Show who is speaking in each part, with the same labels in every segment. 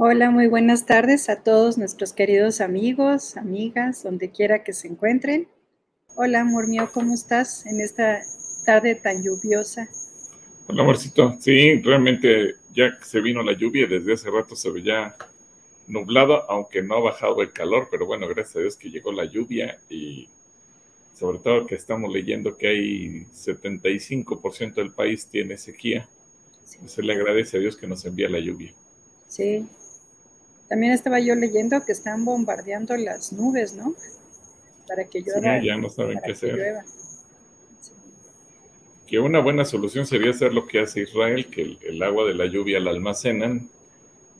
Speaker 1: Hola, muy buenas tardes a todos nuestros queridos amigos, amigas, donde quiera que se encuentren. Hola, amor mío, ¿cómo estás en esta tarde tan lluviosa?
Speaker 2: Hola, amorcito. Sí, realmente ya se vino la lluvia, desde hace rato se veía nublado, aunque no ha bajado el calor, pero bueno, gracias a Dios que llegó la lluvia y sobre todo que estamos leyendo que hay 75% del país tiene sequía. Se le agradece a Dios que nos envía la lluvia.
Speaker 1: Sí, también estaba yo leyendo que están bombardeando las nubes, ¿no? Para que llueva.
Speaker 2: Sí, ya no saben qué hacer. Que una buena solución sería hacer lo que hace Israel, que el, agua de la lluvia la almacenan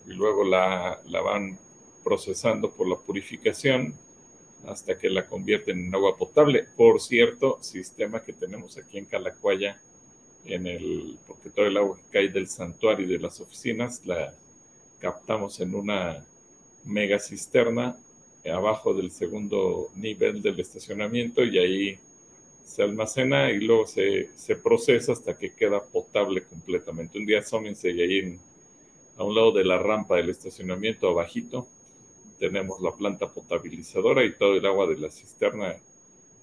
Speaker 2: y luego la, la van procesando por la purificación hasta que la convierten en agua potable. Por cierto, sistema que tenemos aquí en Calacuaya, en el, porque todo el agua que cae del santuario y de las oficinas la captamos en una mega cisterna abajo del segundo nivel del estacionamiento y ahí se almacena y luego se, procesa hasta que queda potable completamente. Un día asómense y ahí a un lado de la rampa del estacionamiento abajito tenemos la planta potabilizadora y todo el agua de la cisterna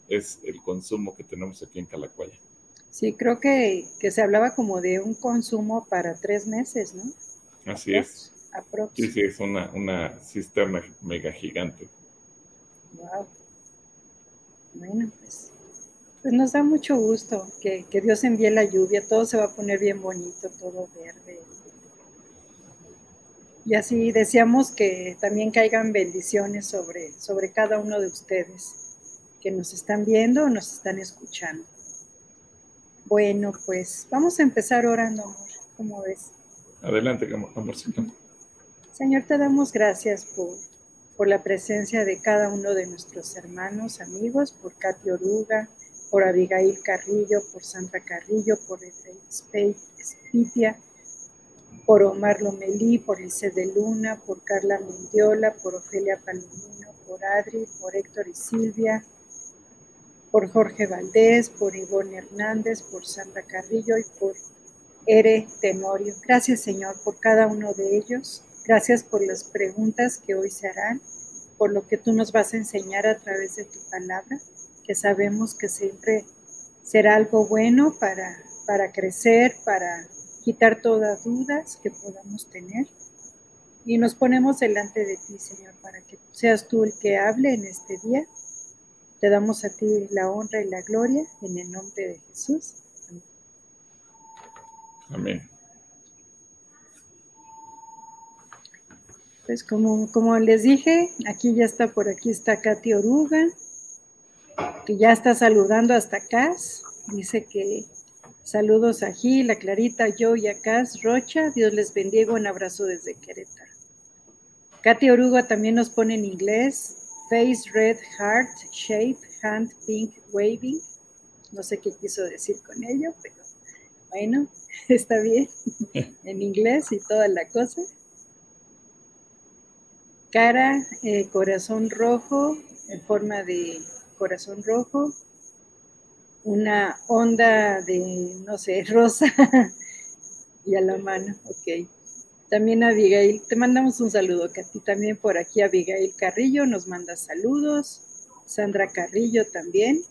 Speaker 2: es el consumo que tenemos aquí en Calacuaya.
Speaker 1: Sí, creo que, que se hablaba como de un consumo para tres meses, ¿no?
Speaker 2: Así es. Sí, sí, es una, una cisterna mega gigante.
Speaker 1: Wow. Bueno, pues, pues, nos da mucho gusto que, que, Dios envíe la lluvia, todo se va a poner bien bonito, todo verde. Y así deseamos que también caigan bendiciones sobre, sobre cada uno de ustedes que nos están viendo o nos están escuchando. Bueno, pues vamos a empezar orando, amor. ¿Cómo ves?
Speaker 2: Adelante, amorcito.
Speaker 1: Señor, te damos gracias por, la presencia de cada uno de nuestros hermanos, amigos, por Katy Oruga, por Abigail Carrillo, por Sandra Carrillo, por Spitia, por Omar Lomelí, por Lice de Luna, por Carla Mendiola, por Ofelia Palomino, por Adri, por Héctor y Silvia, por Jorge Valdés, por Ivonne Hernández, por Sandra Carrillo y por Ere Tenorio. Gracias, Señor, por cada uno de ellos. Gracias por las preguntas que hoy se harán, por lo que tú nos vas a enseñar a través de tu palabra, que sabemos que siempre será algo bueno para, para crecer, para quitar todas dudas que podamos tener. Y nos ponemos delante de ti, Señor, para que seas tú el que hable en este día. Te damos a ti la honra y la gloria en el nombre de Jesús.
Speaker 2: Amén.
Speaker 1: Pues como, como les dije, aquí ya está, por aquí está Katy Oruga, que ya está saludando hasta acá. Dice que saludos a Gil, a Clarita, yo y a Cas Rocha. Dios les bendiga. Un abrazo desde Querétaro. Katy Oruga también nos pone en inglés. Face red heart shape hand pink waving. No sé qué quiso decir con ello, pero bueno, está bien. en inglés y toda la cosa cara, eh, corazón rojo, en forma de corazón rojo, una onda de, no sé, rosa y a la mano, ok. También Abigail, te mandamos un saludo, ti también por aquí Abigail Carrillo nos manda saludos, Sandra Carrillo también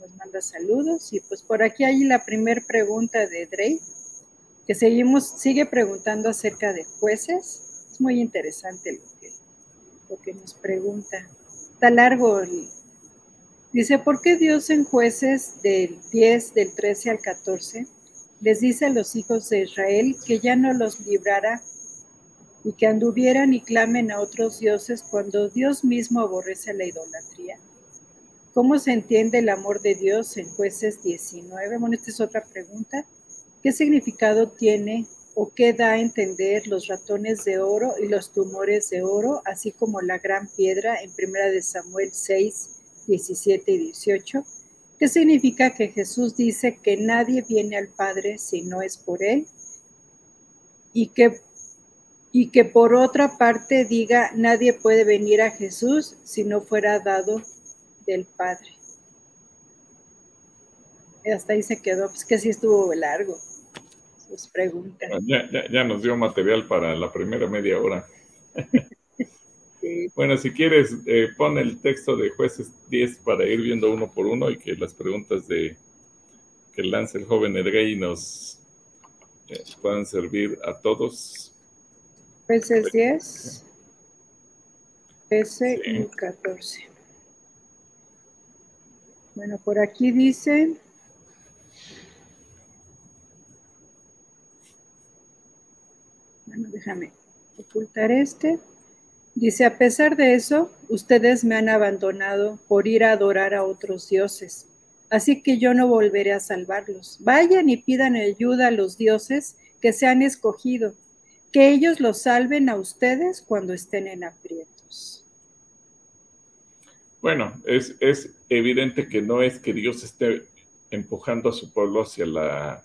Speaker 1: nos manda saludos y pues por aquí hay la primera pregunta de Drake, que seguimos, sigue preguntando acerca de jueces es muy interesante lo que, nos pregunta. Está largo. Dice, ¿por qué Dios en jueces del 10, del 13 al 14, les dice a los hijos de Israel que ya no los librará y que anduvieran y clamen a otros dioses cuando Dios mismo aborrece la idolatría? ¿Cómo se entiende el amor de Dios en jueces 19? Bueno, esta es otra pregunta. ¿Qué significado tiene o qué da a entender los ratones de oro y los tumores de oro, así como la gran piedra en 1 de Samuel 6, 17 y 18, ¿Qué significa que Jesús dice que nadie viene al Padre si no es por Él, y que, y que por otra parte diga nadie puede venir a Jesús si no fuera dado del Padre. Hasta ahí se quedó, pues que sí estuvo largo. Pues pregunta.
Speaker 2: Ya, nos dio material para la primera media hora. Bueno, si quieres, eh, pon el texto de jueces 10 para ir viendo uno por uno y que las preguntas de que lance el joven Edgay nos eh, puedan servir a todos.
Speaker 1: Jueces 10, 13 y 14. Bueno, por aquí dice... Déjame ocultar este. Dice, a pesar de eso, ustedes me han abandonado por ir a adorar a otros dioses. Así que yo no volveré a salvarlos. Vayan y pidan ayuda a los dioses que se han escogido, que ellos los salven a ustedes cuando estén en aprietos.
Speaker 2: Bueno, es, es evidente que no es que Dios esté empujando a su pueblo hacia la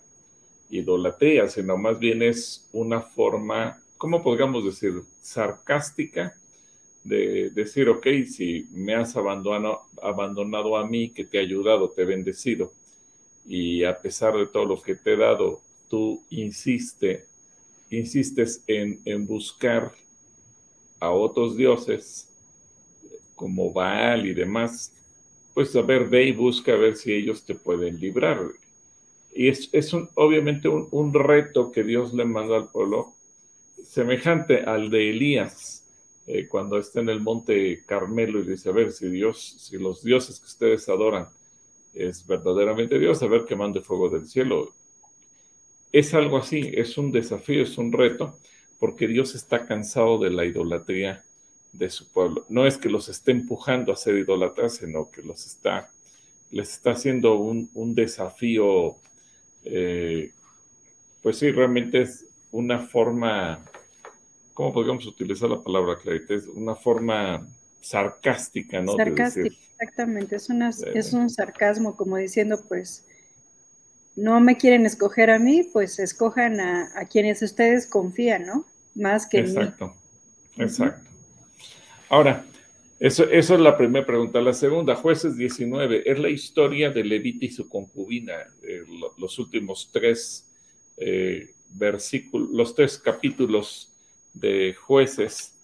Speaker 2: idolatría, sino más bien es una forma, ¿cómo podríamos decir? Sarcástica de decir, ok, si me has abandonado, abandonado a mí, que te he ayudado, te he bendecido, y a pesar de todo lo que te he dado, tú insiste, insistes en, en buscar a otros dioses, como Baal y demás, pues a ver, ve y busca a ver si ellos te pueden librar. Y es, es un, obviamente un, un, reto que Dios le mandó al pueblo, semejante al de Elías, eh, cuando está en el monte Carmelo y dice, a ver, si Dios, si los dioses que ustedes adoran es verdaderamente Dios, a ver que mande fuego del cielo. Es algo así, es un desafío, es un reto, porque Dios está cansado de la idolatría de su pueblo. No es que los esté empujando a ser idólatras, sino que los está, les está haciendo un, desafío, eh, pues sí, realmente es una forma, ¿cómo podríamos utilizar la palabra, Clarita? Es una forma sarcástica, ¿no?
Speaker 1: Sarcástica, exactamente, es, una, es un sarcasmo como diciendo, pues, no me quieren escoger a mí, pues escojan a, quienes ustedes confían, ¿no? Más que
Speaker 2: exacto, Exacto, Ahora, eso, eso, es la primera pregunta. La segunda, jueces 19, es la historia de Levita y su concubina, eh, los últimos tres eh, versículos, los tres capítulos de jueces,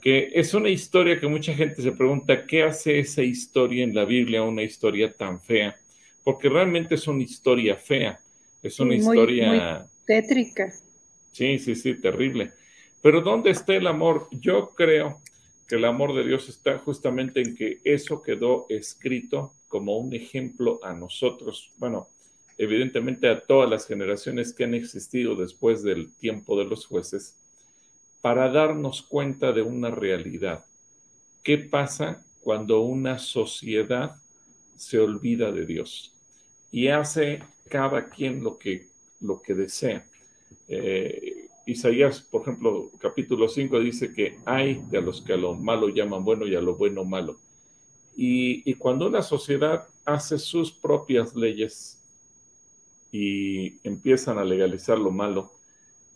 Speaker 2: que es una historia que mucha gente se pregunta, ¿qué hace esa historia en la Biblia, una historia tan fea? Porque realmente es una historia fea, es una historia...
Speaker 1: tétrica.
Speaker 2: Sí, sí, sí, terrible. Pero ¿dónde está el amor? Yo creo que el amor de Dios está justamente en que eso quedó escrito como un ejemplo a nosotros, bueno, evidentemente a todas las generaciones que han existido después del tiempo de los jueces, para darnos cuenta de una realidad. ¿Qué pasa cuando una sociedad se olvida de Dios y hace cada quien lo que, lo que desea? Eh, Isaías, por ejemplo, capítulo 5 dice que hay de los que a lo malo llaman bueno y a lo bueno malo. Y, cuando una sociedad hace sus propias leyes y empiezan a legalizar lo malo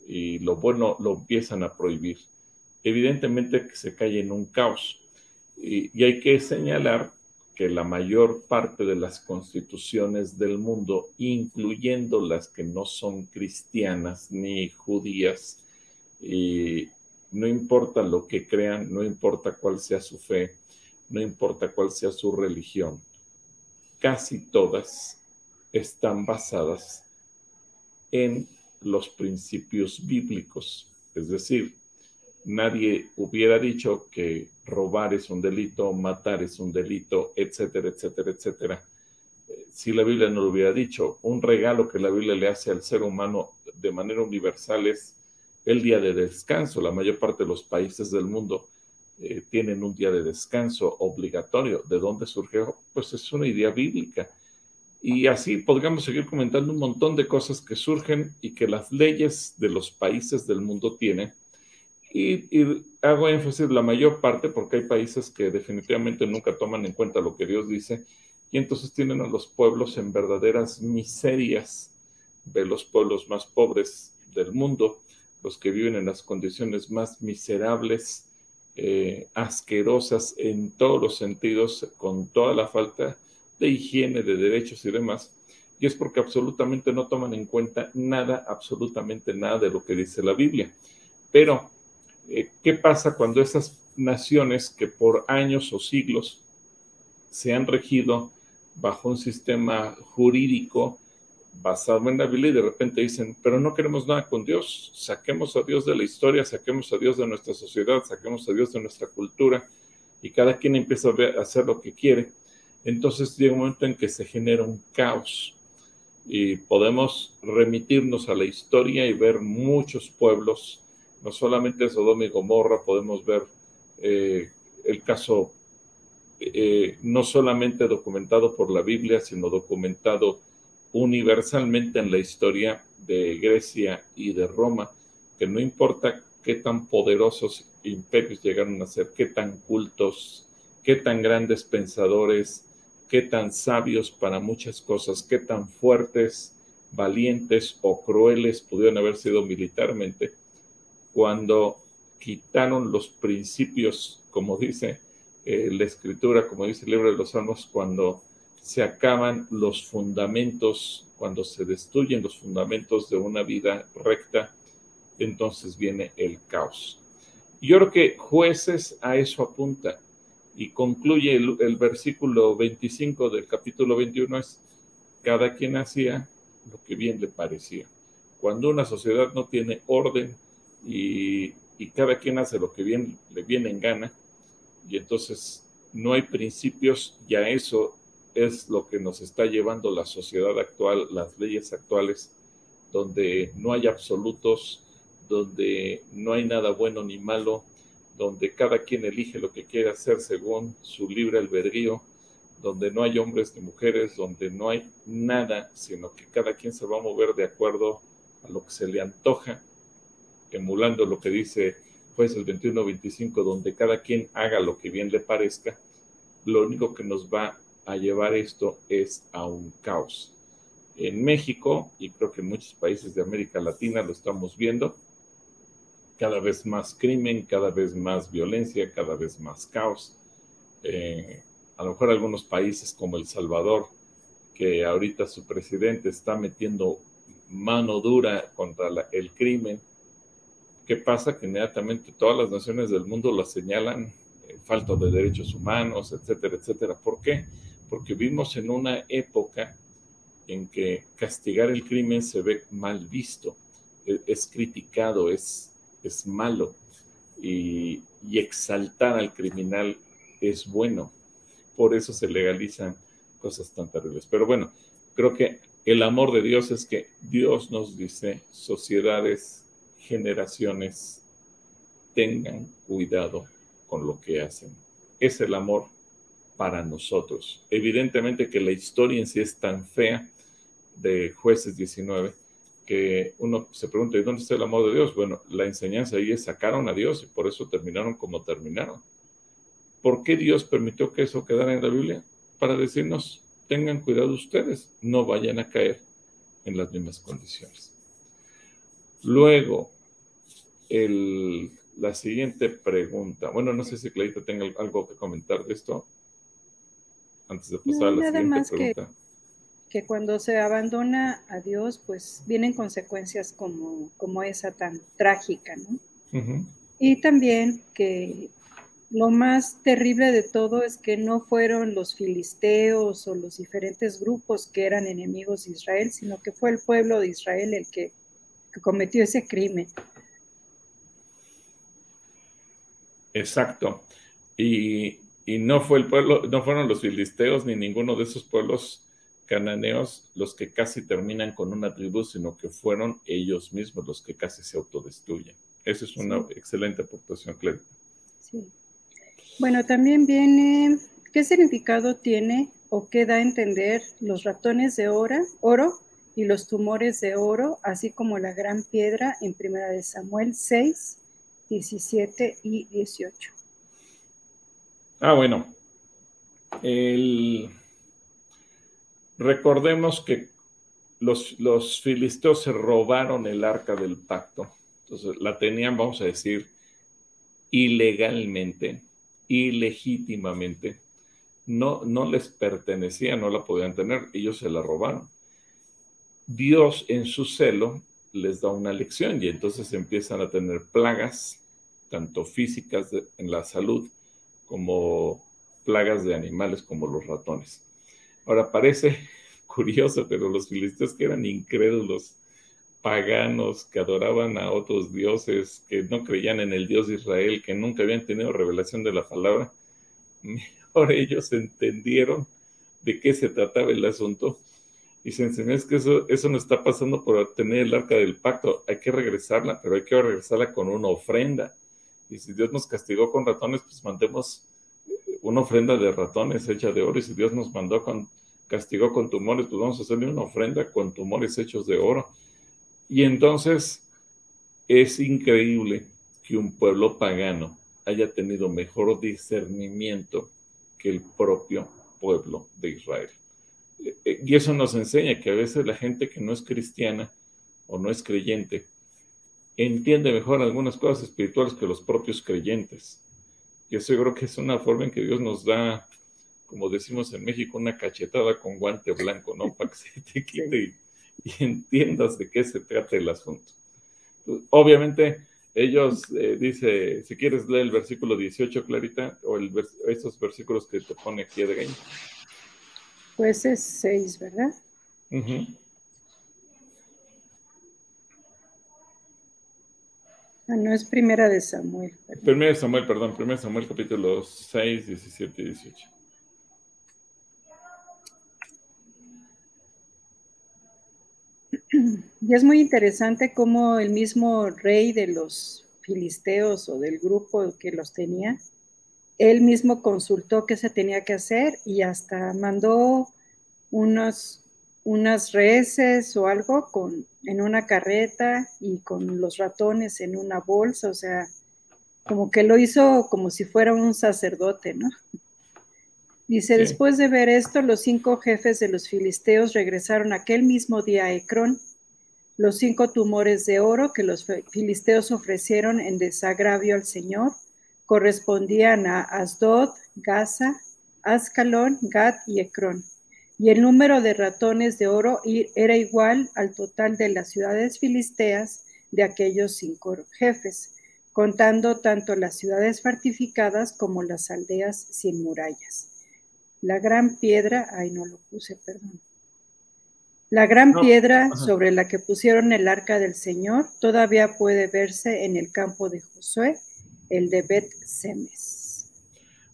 Speaker 2: y lo bueno lo empiezan a prohibir, evidentemente que se cae en un caos. y hay que señalar que la mayor parte de las constituciones del mundo, incluyendo las que no son cristianas ni judías, y no importa lo que crean, no importa cuál sea su fe, no importa cuál sea su religión, casi todas están basadas en los principios bíblicos. Es decir, nadie hubiera dicho que robar es un delito, matar es un delito, etcétera, etcétera, etcétera. Eh, si la Biblia no lo hubiera dicho, un regalo que la Biblia le hace al ser humano de manera universal es el día de descanso. La mayor parte de los países del mundo eh, tienen un día de descanso obligatorio. ¿De dónde surgió? Pues es una idea bíblica. Y así podríamos seguir comentando un montón de cosas que surgen y que las leyes de los países del mundo tienen y, hago énfasis la mayor parte porque hay países que definitivamente nunca toman en cuenta lo que Dios dice y entonces tienen a los pueblos en verdaderas miserias de los pueblos más pobres del mundo, los que viven en las condiciones más miserables, eh, asquerosas en todos los sentidos, con toda la falta de higiene, de derechos y demás. y es porque absolutamente no toman en cuenta nada, absolutamente nada de lo que dice la Biblia. Pero, eh, ¿qué pasa cuando esas naciones que por años o siglos se han regido bajo un sistema jurídico basado en la Biblia y de repente dicen, pero no queremos nada con Dios, saquemos a Dios de la historia, saquemos a Dios de nuestra sociedad, saquemos a Dios de nuestra cultura y cada quien empieza a, hacer lo que quiere. Entonces llega un momento en que se genera un caos y podemos remitirnos a la historia y ver muchos pueblos, no solamente Sodoma y Gomorra, podemos ver eh, el caso eh, no solamente documentado por la Biblia, sino documentado universalmente en la historia de Grecia y de Roma, que no importa qué tan poderosos imperios llegaron a ser, qué tan cultos, qué tan grandes pensadores, qué tan sabios para muchas cosas, qué tan fuertes, valientes o crueles pudieron haber sido militarmente, cuando quitaron los principios, como dice eh, la escritura, como dice el libro de los Salmos, cuando se acaban los fundamentos, cuando se destruyen los fundamentos de una vida recta, entonces viene el caos. Yo creo que jueces a eso apunta y concluye el, versículo 25 del capítulo 21 es, cada quien hacía lo que bien le parecía. Cuando una sociedad no tiene orden y, cada quien hace lo que le viene en gana, y entonces no hay principios, y a eso es lo que nos está llevando la sociedad actual, las leyes actuales, donde no hay absolutos, donde no hay nada bueno ni malo, donde cada quien elige lo que quiere hacer según su libre albedrío, donde no hay hombres ni mujeres, donde no hay nada, sino que cada quien se va a mover de acuerdo a lo que se le antoja, emulando lo que dice el 21-25, donde cada quien haga lo que bien le parezca, lo único que nos va a llevar esto es a un caos. En México, y creo que en muchos países de América Latina lo estamos viendo, cada vez más crimen, cada vez más violencia, cada vez más caos. Eh, a lo mejor algunos países como El Salvador, que ahorita su presidente está metiendo mano dura contra el crimen. ¿Qué pasa? Que inmediatamente todas las naciones del mundo lo señalan eh, falta de derechos humanos, etcétera, etcétera. ¿Por qué? porque vivimos en una época en que castigar el crimen se ve mal visto, e, es, criticado, es, es malo, y, y, exaltar al criminal es bueno. Por eso se legalizan cosas tan terribles. Pero bueno, creo que el amor de Dios es que Dios nos dice, sociedades, generaciones, tengan cuidado con lo que hacen. Es el amor para nosotros. Evidentemente que la historia en sí es tan fea de jueces 19 que uno se pregunta, ¿y dónde está el amor de Dios? Bueno, la enseñanza ahí es sacaron a Dios y por eso terminaron como terminaron. ¿Por qué Dios permitió que eso quedara en la Biblia? Para decirnos, tengan cuidado ustedes, no vayan a caer en las mismas condiciones. Luego, la siguiente pregunta. Bueno, no sé si Clarita tenga algo que comentar de esto antes de pasar a la siguiente más pregunta.
Speaker 1: Que, que, cuando se abandona a Dios, pues vienen consecuencias como, como esa tan trágica, ¿no? Y también que lo más terrible de todo es que no fueron los filisteos o los diferentes grupos que eran enemigos de Israel, sino que fue el pueblo de Israel el que, que cometió ese crimen.
Speaker 2: Exacto. Y y no fue el pueblo, no fueron los filisteos ni ninguno de esos pueblos cananeos los que casi terminan con una tribu, sino que fueron ellos mismos los que casi se autodestruyen. Esa es una excelente aportación, Claire. Sí.
Speaker 1: Bueno, también viene, ¿qué significado tiene o qué da a entender los ratones de oro, oro y los tumores de oro, así como la gran piedra en Primera de Samuel 6, 17 y 18?
Speaker 2: Ah, bueno. Recordemos que los, los filisteos se robaron el arca del pacto. Entonces la tenían, vamos a decir, ilegalmente, ilegítimamente. No, no les pertenecía, no la podían tener, ellos se la robaron. Dios en su celo les da una lección y entonces empiezan a tener plagas, tanto físicas en la salud como plagas de animales como los ratones. Ahora parece curioso, pero los filisteos que eran incrédulos, paganos, que adoraban a otros dioses, que no creían en el Dios de Israel, que nunca habían tenido revelación de la palabra, mejor ellos entendieron de qué se trataba el asunto y se enseñó es que eso, eso no está pasando por tener el arca del pacto, hay que regresarla, pero hay que regresarla con una ofrenda. Y si Dios nos castigó con ratones, pues mandemos una ofrenda de ratones hecha de oro. Y si Dios nos mandó con, castigó con tumores, pues vamos a hacerle una ofrenda con tumores hechos de oro. Y entonces es increíble que un pueblo pagano haya tenido mejor discernimiento que el propio pueblo de Israel. Y eso nos enseña que a veces la gente que no es cristiana o no es creyente entiende mejor algunas cosas espirituales que los propios creyentes. Y eso yo creo que es una forma en que Dios nos da, como decimos en México, una cachetada con guante blanco, ¿no? Para que se te quite y, entiendas de qué se trata el asunto. Obviamente, ellos, eh, dice, si quieres leer el versículo 18, Clarita, o el, esos versículos que te pone aquí de
Speaker 1: Pues es 6, ¿verdad? Ah, no es primera de Samuel.
Speaker 2: Primera de Samuel, perdón, primera de Samuel capítulo 6, 17 y 18.
Speaker 1: Y es muy interesante cómo el mismo rey de los filisteos o del grupo que los tenía, él mismo consultó qué se tenía que hacer y hasta mandó unos unas reses o algo con, en una carreta y con los ratones en una bolsa, o sea, como que lo hizo como si fuera un sacerdote, ¿no? Dice, después de ver esto, los cinco jefes de los filisteos regresaron aquel mismo día a Ecrón. Los cinco tumores de oro que los filisteos ofrecieron en desagravio al Señor correspondían a Asdod, Gaza, Ascalón, Gad y Ecrón y el número de ratones de oro era igual al total de las ciudades filisteas de aquellos cinco jefes, contando tanto las ciudades fortificadas como las aldeas sin murallas. La gran piedra, ay no lo puse, perdón. La gran piedra sobre la que pusieron el arca del Señor todavía puede verse en el campo de Josué, el de Bet Semes.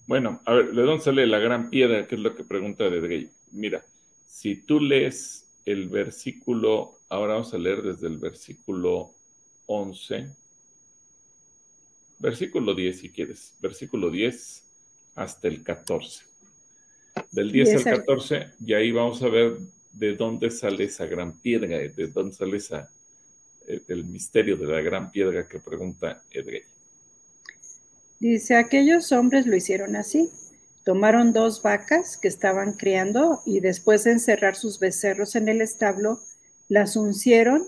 Speaker 2: Bueno, a ver, ¿de dónde sale la gran piedra? Que es lo que pregunta de Drey mira, si tú lees el versículo, ahora vamos a leer desde el versículo 11, versículo 10 si quieres, versículo 10 hasta el 14. Del 10 al 14, y ahí vamos a ver de dónde sale esa gran piedra, de dónde sale esa, eh, el misterio de la gran piedra que pregunta Edrey.
Speaker 1: Dice, aquellos hombres lo hicieron así Tomaron dos vacas que estaban criando y después de encerrar sus becerros en el establo, las uncieron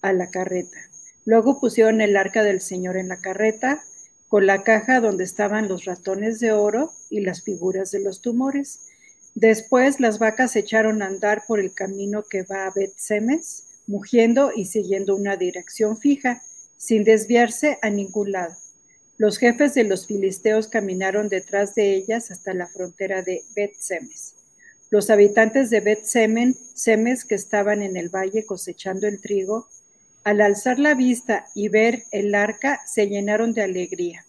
Speaker 1: a la carreta. Luego pusieron el arca del Señor en la carreta con la caja donde estaban los ratones de oro y las figuras de los tumores. Después las vacas se echaron a andar por el camino que va a Bet-Semes, mugiendo y siguiendo una dirección fija, sin desviarse a ningún lado. Los jefes de los filisteos caminaron detrás de ellas hasta la frontera de Bet-Semes. Los habitantes de Bet-Semes, que estaban en el valle cosechando el trigo, al alzar la vista y ver el arca, se llenaron de alegría.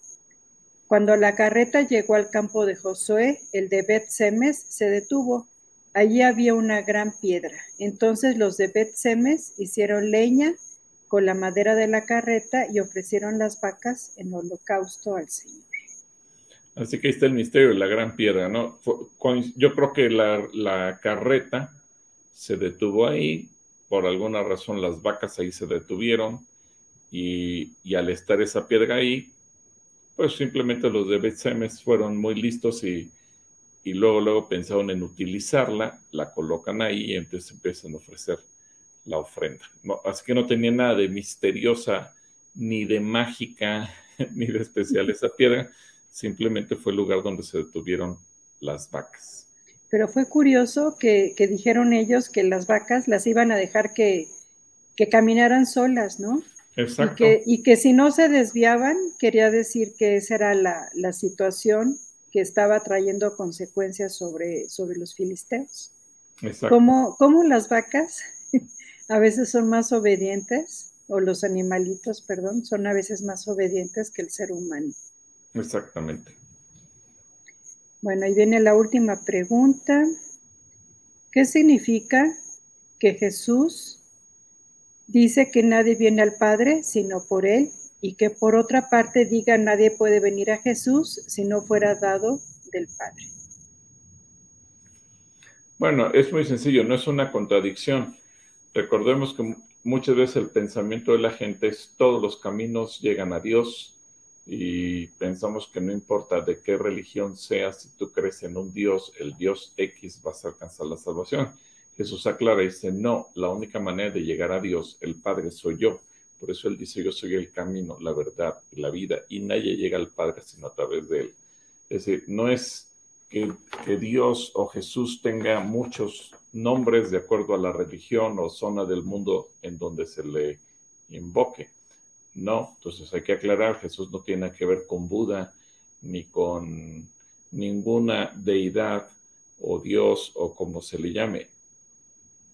Speaker 1: Cuando la carreta llegó al campo de Josué, el de Bet-Semes se detuvo. Allí había una gran piedra. Entonces los de Bet-Semes hicieron leña con la madera de la carreta y ofrecieron las vacas en holocausto al Señor.
Speaker 2: Así que ahí está el misterio de la gran piedra, ¿no? Yo creo que la, carreta se detuvo ahí, por alguna razón las vacas ahí se detuvieron y, al estar esa piedra ahí, pues simplemente los de Betsemes fueron muy listos y, y luego, luego pensaron en utilizarla, la colocan ahí y entonces empiezan a ofrecer la ofrenda. así que no tenía nada de misteriosa, ni de mágica, ni de especial esa piedra, simplemente fue el lugar donde se detuvieron las vacas.
Speaker 1: Pero fue curioso que, dijeron ellos que las vacas las iban a dejar que, caminaran solas, ¿no?
Speaker 2: Exacto.
Speaker 1: Y que, si no se desviaban, quería decir que esa era la, situación que estaba trayendo consecuencias sobre, sobre los filisteos.
Speaker 2: Exacto.
Speaker 1: Como, las vacas a veces son más obedientes, o los animalitos, perdón, son a veces más obedientes que el ser humano.
Speaker 2: Exactamente.
Speaker 1: Bueno, ahí viene la última pregunta. ¿Qué significa que Jesús dice que nadie viene al Padre sino por Él y que por otra parte diga nadie puede venir a Jesús si no fuera dado del Padre?
Speaker 2: Bueno, es muy sencillo, no es una contradicción. Recordemos que muchas veces el pensamiento de la gente es todos los caminos llegan a Dios y pensamos que no importa de qué religión seas, si tú crees en un Dios, el Dios X vas a alcanzar la salvación. Jesús aclara y dice, no, la única manera de llegar a Dios, el Padre, soy yo. Por eso él dice, yo soy el camino, la verdad y la vida, y nadie llega al Padre sino a través de él. Es decir, no es que, que Dios o Jesús tenga muchos nombres de acuerdo a la religión o zona del mundo en donde se le invoque no, entonces hay que aclarar, Jesús no tiene que ver con Buda ni con ninguna deidad o Dios o como se le llame.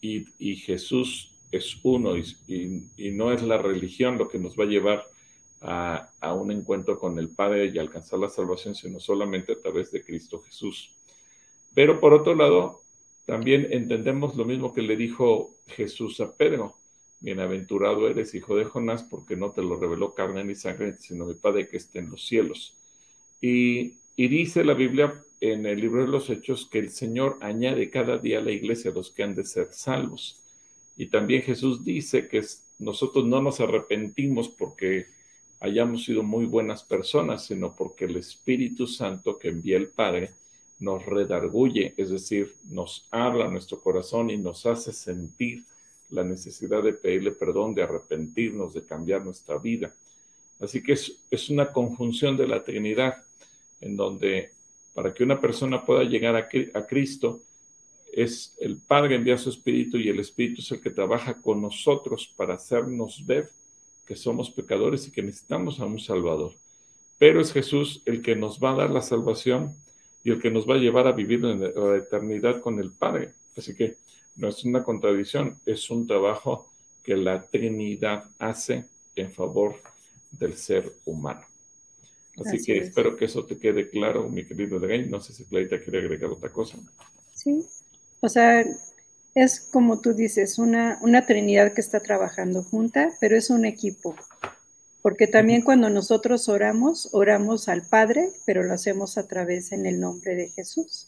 Speaker 2: Y, Jesús es uno y, no es la religión lo que nos va a llevar a, a, un encuentro con el Padre y alcanzar la salvación, sino solamente a través de Cristo Jesús. Pero por otro lado, también entendemos lo mismo que le dijo Jesús a Pedro. Bienaventurado eres, hijo de Jonás, porque no te lo reveló carne ni sangre, sino mi Padre que está en los cielos. Y, dice la Biblia en el libro de los Hechos que el Señor añade cada día a la iglesia los que han de ser salvos. Y también Jesús dice que nosotros no nos arrepentimos porque hayamos sido muy buenas personas, sino porque el Espíritu Santo que envía el Padre nos redarguye, es decir, nos habla nuestro corazón y nos hace sentir la necesidad de pedirle perdón, de arrepentirnos, de cambiar nuestra vida. Así que es, una conjunción de la Trinidad, en donde para que una persona pueda llegar a, a Cristo, es el Padre envía su Espíritu y el Espíritu es el que trabaja con nosotros para hacernos ver que somos pecadores y que necesitamos a un Salvador. Pero es Jesús el que nos va a dar la salvación y el que nos va a llevar a vivir en la eternidad con el Padre. Así que no es una contradicción, es un trabajo que la Trinidad hace en favor del ser humano. Así, que espero que eso te quede claro, mi querido Drain. No sé si Clarita quiere agregar otra cosa.
Speaker 1: Sí, o sea, es como tú dices, una, una Trinidad que está trabajando junta, pero es un equipo. Porque también cuando nosotros oramos, oramos al Padre, pero lo hacemos a través en el nombre de Jesús.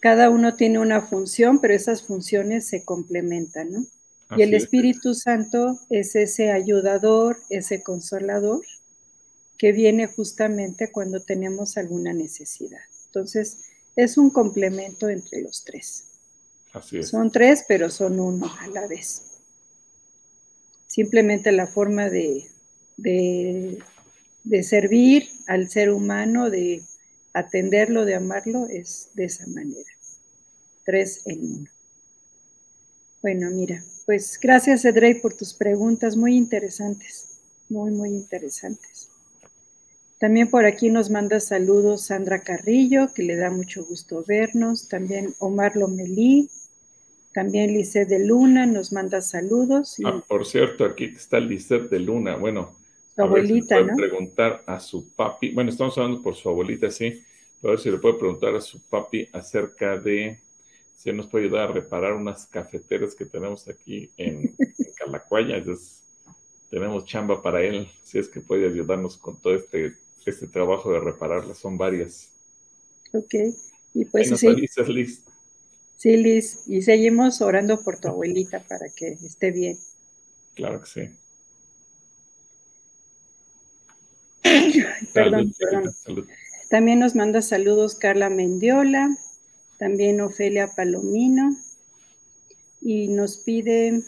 Speaker 1: Cada uno tiene una función, pero esas funciones se complementan, ¿no? y el Espíritu Santo es ese ayudador, ese consolador, que viene justamente cuando tenemos alguna necesidad. Entonces, es un complemento entre los tres.
Speaker 2: Así es.
Speaker 1: Son tres, pero son uno a la vez. Simplemente la forma de, de, de servir al ser humano, de atenderlo, de amarlo, es de esa manera. Tres en uno. Bueno, mira, pues gracias Edrey por tus preguntas muy interesantes, muy, muy interesantes. También por aquí nos manda saludos Sandra Carrillo, que le da mucho gusto vernos. También Omar Lomelí. También Lisset de Luna nos manda saludos.
Speaker 2: Ah, por cierto, aquí está Lisset de Luna. Bueno,
Speaker 1: su abuelita,
Speaker 2: ¿no? preguntar a su papi. Bueno, estamos hablando por su abuelita, sí. A ver si le puede preguntar a su papi acerca de si nos puede ayudar a reparar unas cafeteras que tenemos aquí en, Calacuaya. Entonces, tenemos chamba para él, si es que puede ayudarnos con todo este, este trabajo de repararlas. Son varias.
Speaker 1: Ok, y pues sí.
Speaker 2: Liz.
Speaker 1: Sí, Liz, y seguimos orando por tu abuelita para que esté bien.
Speaker 2: Claro que sí.
Speaker 1: Perdón, perdón. También nos manda saludos Carla Mendiola, también Ofelia Palomino, y nos pide,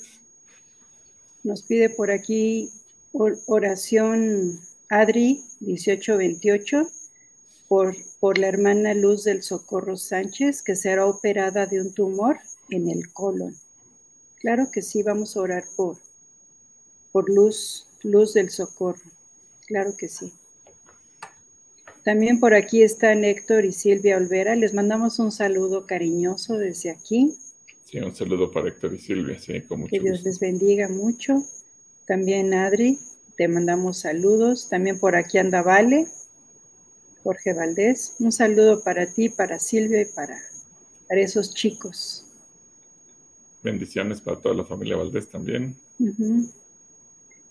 Speaker 1: nos pide por aquí oración Adri 1828 por, por la hermana Luz del Socorro Sánchez, que será operada de un tumor en el colon. Claro que sí, vamos a orar por, por Luz, Luz del Socorro. Claro que sí. También por aquí están Héctor y Silvia Olvera. Les mandamos un saludo cariñoso desde aquí.
Speaker 2: Sí, un saludo para Héctor y Silvia, sí, con mucho
Speaker 1: Que Dios les bendiga mucho. También Adri, te mandamos saludos. También por aquí anda Vale, Jorge Valdés. Un saludo para ti, para Silvia y para, para esos chicos.
Speaker 2: Bendiciones para toda la familia Valdés también.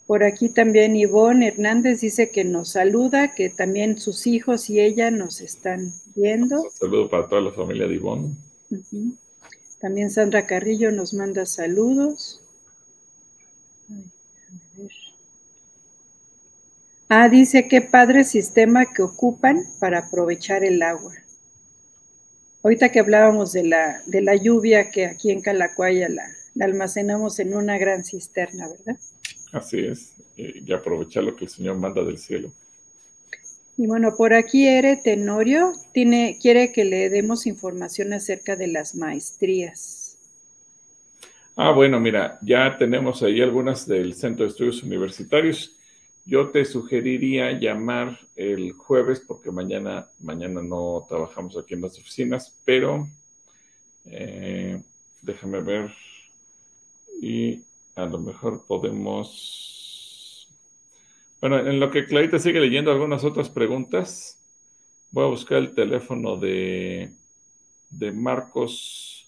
Speaker 1: Por aquí también Ivonne Hernández dice que nos saluda, que también sus hijos y ella nos están viendo. Un
Speaker 2: saludo para toda la familia de Ivonne.
Speaker 1: También Sandra Carrillo nos manda saludos. Ah, dice qué padre sistema que ocupan para aprovechar el agua. Ahorita que hablábamos de la, de la lluvia que aquí en Calacuaya la almacenamos en una gran cisterna, ¿verdad?
Speaker 2: Así es, y aprovechar lo que el Señor manda del cielo.
Speaker 1: Y bueno, por aquí Ere Tenorio tiene, quiere que le demos información acerca de las maestrías.
Speaker 2: Ah, bueno, mira, ya tenemos ahí algunas del Centro de Estudios Universitarios. Yo te sugeriría llamar el jueves, porque mañana, mañana no trabajamos aquí en las oficinas, pero eh, déjame ver. Y a lo mejor podemos... Bueno, en lo que Clarita sigue leyendo algunas otras preguntas, voy a buscar el teléfono de, de Marcos,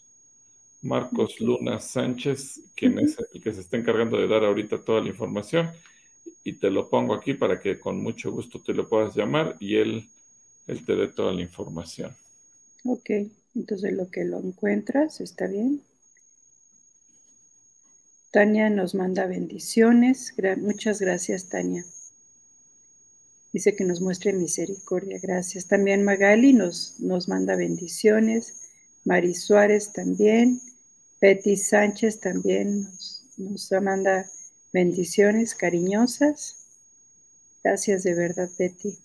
Speaker 2: Marcos Luna Sánchez, quien es el que se está encargando de dar ahorita toda la información, y te lo pongo aquí para que con mucho gusto te lo puedas llamar y él, él te dé toda la información.
Speaker 1: Ok, entonces lo que lo encuentras, ¿está bien? Tania nos manda bendiciones. muchas gracias, Tania. Dice que nos muestre misericordia. Gracias. También Magali nos, nos manda bendiciones. Mari Suárez también. Betty Sánchez también nos, nos manda bendiciones cariñosas. Gracias de verdad, Betty.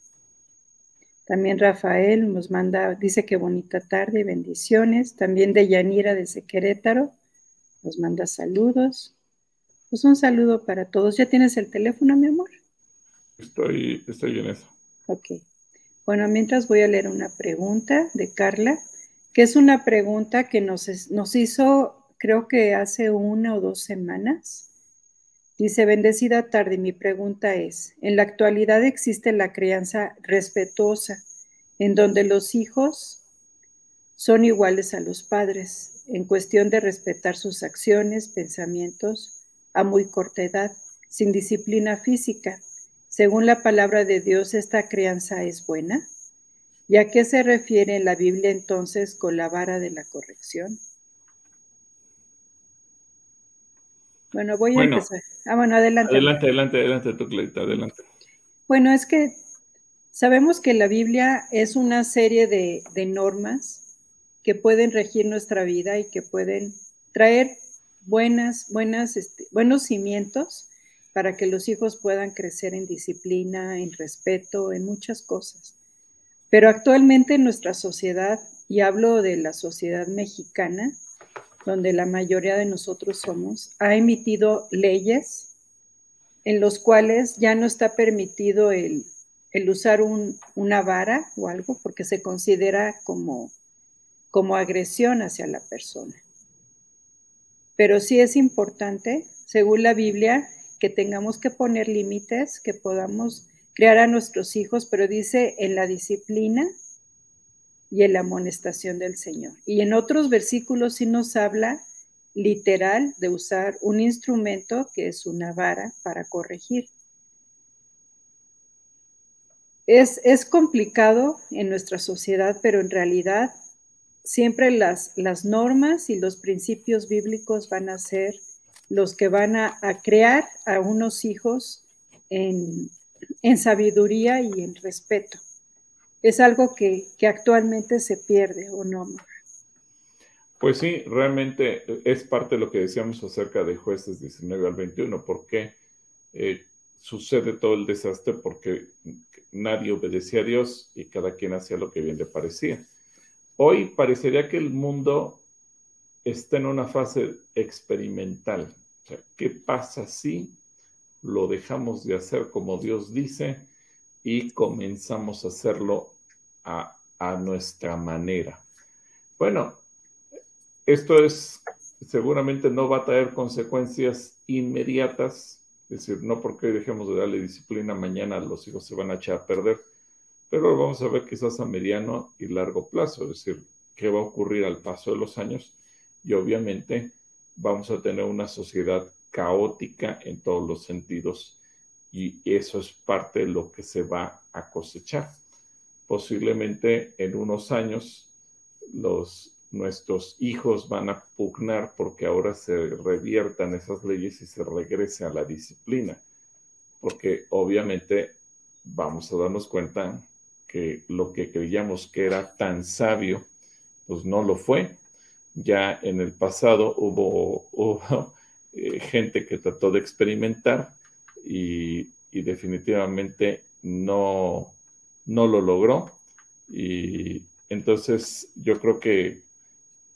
Speaker 1: También Rafael nos manda, dice que bonita tarde, bendiciones. También de Yanira desde Querétaro nos manda saludos. Pues un saludo para todos. ¿Ya tienes el teléfono, mi amor?
Speaker 2: Estoy, estoy en eso.
Speaker 1: Ok. Bueno, mientras voy a leer una pregunta de Carla, que es una pregunta que nos, nos hizo, creo que hace una o dos semanas. Dice, bendecida tarde, mi pregunta es, en la actualidad existe la crianza respetuosa, en donde los hijos son iguales a los padres, en cuestión de respetar sus acciones, pensamientos, a muy corta edad, sin disciplina física. Según la palabra de Dios, ¿esta crianza es buena? ¿Y a qué se refiere la Biblia entonces con la vara de la corrección? Bueno, voy a empezar. Ah, bueno, adelante.
Speaker 2: Adelante, adelante, adelante, tú, Clarita, adelante.
Speaker 1: Bueno, es que sabemos que la Biblia es una serie de, de normas que pueden regir nuestra vida y que pueden traer buenas, buenas, este, buenos cimientos para que los hijos puedan crecer en disciplina, en respeto, en muchas cosas. Pero actualmente en nuestra sociedad, y hablo de la sociedad mexicana, donde la mayoría de nosotros somos, ha emitido leyes en los cuales ya no está permitido el, usar una vara o algo porque se considera como agresión hacia la persona. Pero sí es importante, según la Biblia, que tengamos que poner límites, que podamos crear a nuestros hijos, pero dice en la disciplina y en la amonestación del Señor. Y en otros versículos sí nos habla literal de usar un instrumento que es una vara para corregir. Es, es complicado en nuestra sociedad, pero en realidad siempre las, las normas y los principios bíblicos van a ser los que van a, crear a unos hijos en, sabiduría y en respeto. Es algo que, actualmente se pierde, ¿o no, amor?
Speaker 2: Pues sí, realmente es parte de lo que decíamos acerca de jueces 19 al 21, porque eh, sucede todo el desastre porque nadie obedecía a Dios y cada quien hacía lo que bien le parecía. Hoy parecería que el mundo está en una fase experimental. ¿Qué pasa si lo dejamos de hacer como Dios dice y comenzamos a hacerlo a, nuestra manera? Bueno, esto es seguramente no va a traer consecuencias inmediatas, es decir, no porque dejemos de darle disciplina, mañana los hijos se van a echar a perder, pero vamos a ver quizás a mediano y largo plazo, es decir, qué va a ocurrir al paso de los años y obviamente vamos a tener una sociedad caótica en todos los sentidos y eso es parte de lo que se va a cosechar. Posiblemente en unos años los nuestros hijos van a pugnar porque ahora se reviertan esas leyes y se regrese a la disciplina, porque obviamente vamos a darnos cuenta lo que creíamos que era tan sabio, pues no lo fue. Ya en el pasado hubo, eh, gente que trató de experimentar y, y definitivamente no, no lo logró. Y entonces yo creo que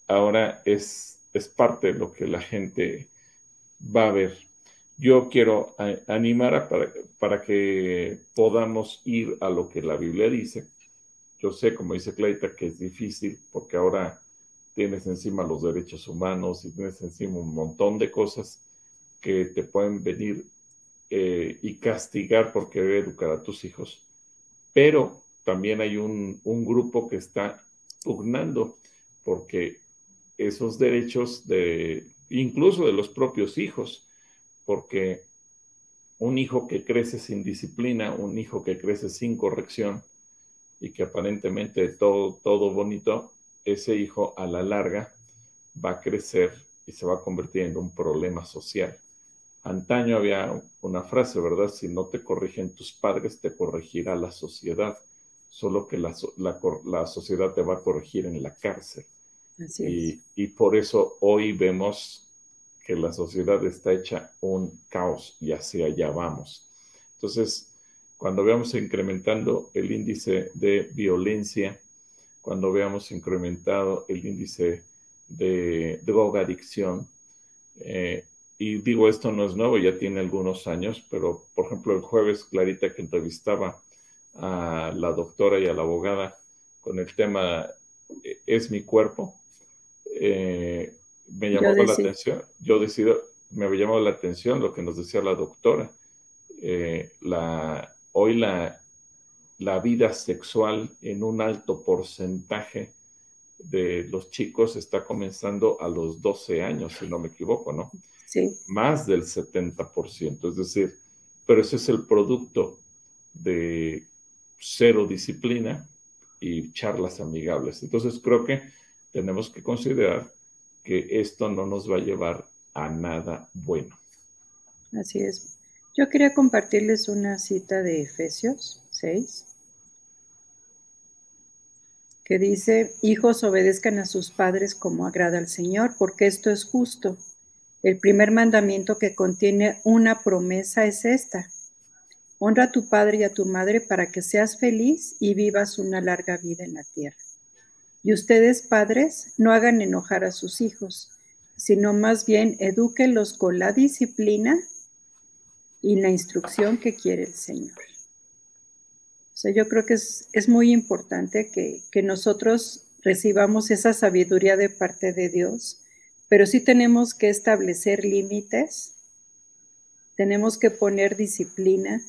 Speaker 2: ahora es, es parte de lo que la gente va a ver. Yo quiero animar para, para que podamos ir a lo que la Biblia dice. Yo sé, como dice Claita, que es difícil porque ahora tienes encima los derechos humanos y tienes encima un montón de cosas que te pueden venir eh, y castigar por querer educar a tus hijos. Pero también hay un, un grupo que está pugnando porque esos derechos de incluso de los propios hijos, porque un hijo que crece sin disciplina, un hijo que crece sin corrección y que aparentemente todo, todo bonito, ese hijo a la larga va a crecer y se va a convertir en un problema social. Antaño había una frase, ¿verdad? Si no te corrigen tus padres, te corregirá la sociedad, solo que la, la sociedad te va a corregir en la cárcel y, por eso hoy vemos que la sociedad está hecha un caos y hacia allá vamos. Entonces, cuando veamos incrementando el índice de violencia, cuando veamos incrementado el índice de drogadicción, eh, y digo esto no es nuevo, ya tiene algunos años, pero por ejemplo el jueves Clarita que entrevistaba a la doctora y a la abogada con el tema ¿Es mi cuerpo? Eh, me llamó la atención, yo decido, me había llamado la atención lo que nos decía la doctora. Eh, la, hoy la, la vida sexual en un alto porcentaje de los chicos está comenzando a los 12 años, si no me equivoco, ¿no?
Speaker 1: Sí.
Speaker 2: Más del 70%, es decir, pero ese es el producto de cero disciplina y charlas amigables. Entonces creo que tenemos que considerar que esto no nos va a llevar a nada bueno.
Speaker 1: Así es. Yo quería compartirles una cita de Efesios 6, que dice, hijos obedezcan a sus padres como agrada al Señor, porque esto es justo. El primer mandamiento que contiene una promesa es esta. Honra a tu padre y a tu madre para que seas feliz y vivas una larga vida en la tierra. Y ustedes, padres, no hagan enojar a sus hijos, sino más bien edúquenlos con la disciplina y la instrucción que quiere el Señor. O sea, yo creo que es, es muy importante que, que nosotros recibamos esa sabiduría de parte de Dios, pero sí tenemos que establecer límites, tenemos que poner disciplina,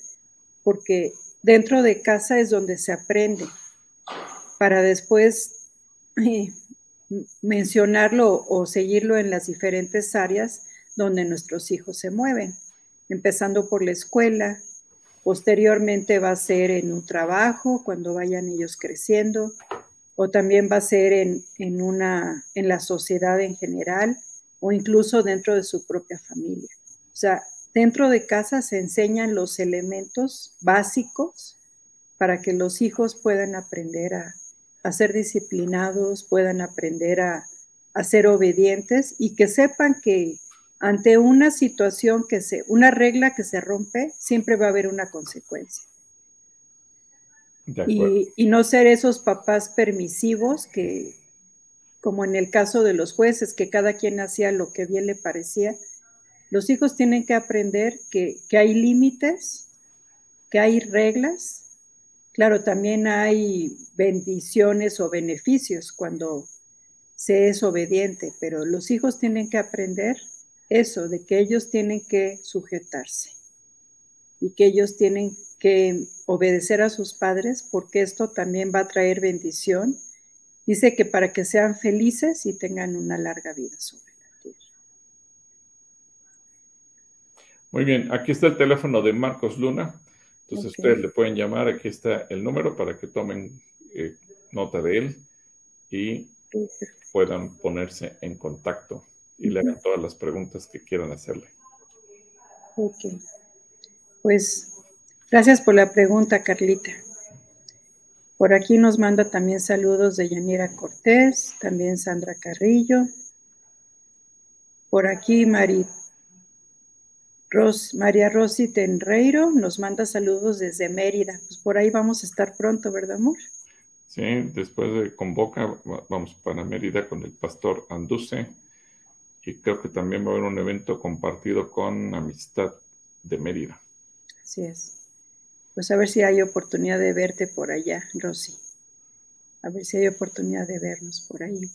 Speaker 1: porque dentro de casa es donde se aprende, para después mencionarlo o seguirlo en las diferentes áreas donde nuestros hijos se mueven, empezando por la escuela, posteriormente va a ser en un trabajo cuando vayan ellos creciendo, o también va a ser en, en, una, en la sociedad en general, o incluso dentro de su propia familia. O sea, dentro de casa se enseñan los elementos básicos para que los hijos puedan aprender a, a ser disciplinados, puedan aprender a, ser obedientes y que sepan que ante una situación que se, una regla que se rompe, siempre va a haber una consecuencia. y, y, no ser esos papás permisivos que, como en el caso de los jueces, que cada quien hacía lo que bien le parecía. Los hijos tienen que aprender que, que hay límites, que hay reglas. Claro, también hay bendiciones o beneficios cuando se es obediente, pero los hijos tienen que aprender eso, de que ellos tienen que sujetarse y que ellos tienen que obedecer a sus padres porque esto también va a traer bendición. Dice que para que sean felices y tengan una larga vida sobre la tierra.
Speaker 2: Muy bien, aquí está el teléfono de Marcos Luna. Entonces ustedes le pueden llamar, aquí está el número para que tomen eh, nota de él y puedan ponerse en contacto y le hagan todas las preguntas que quieran hacerle.
Speaker 1: Ok. Pues gracias por la pregunta, Carlita. Por aquí nos manda también saludos de Yanira Cortés, también Sandra Carrillo. Por aquí María Rosy Tenreiro nos manda saludos desde Mérida. Pues por ahí vamos a estar pronto, ¿verdad, amor?
Speaker 2: Sí, después de Convoca vamos para Mérida con el pastor Anduce y creo que también va a haber un evento compartido con Amistad de Mérida.
Speaker 1: Así es. Pues a ver si hay oportunidad de verte por allá, Rosy. A ver si hay oportunidad de vernos por ahí.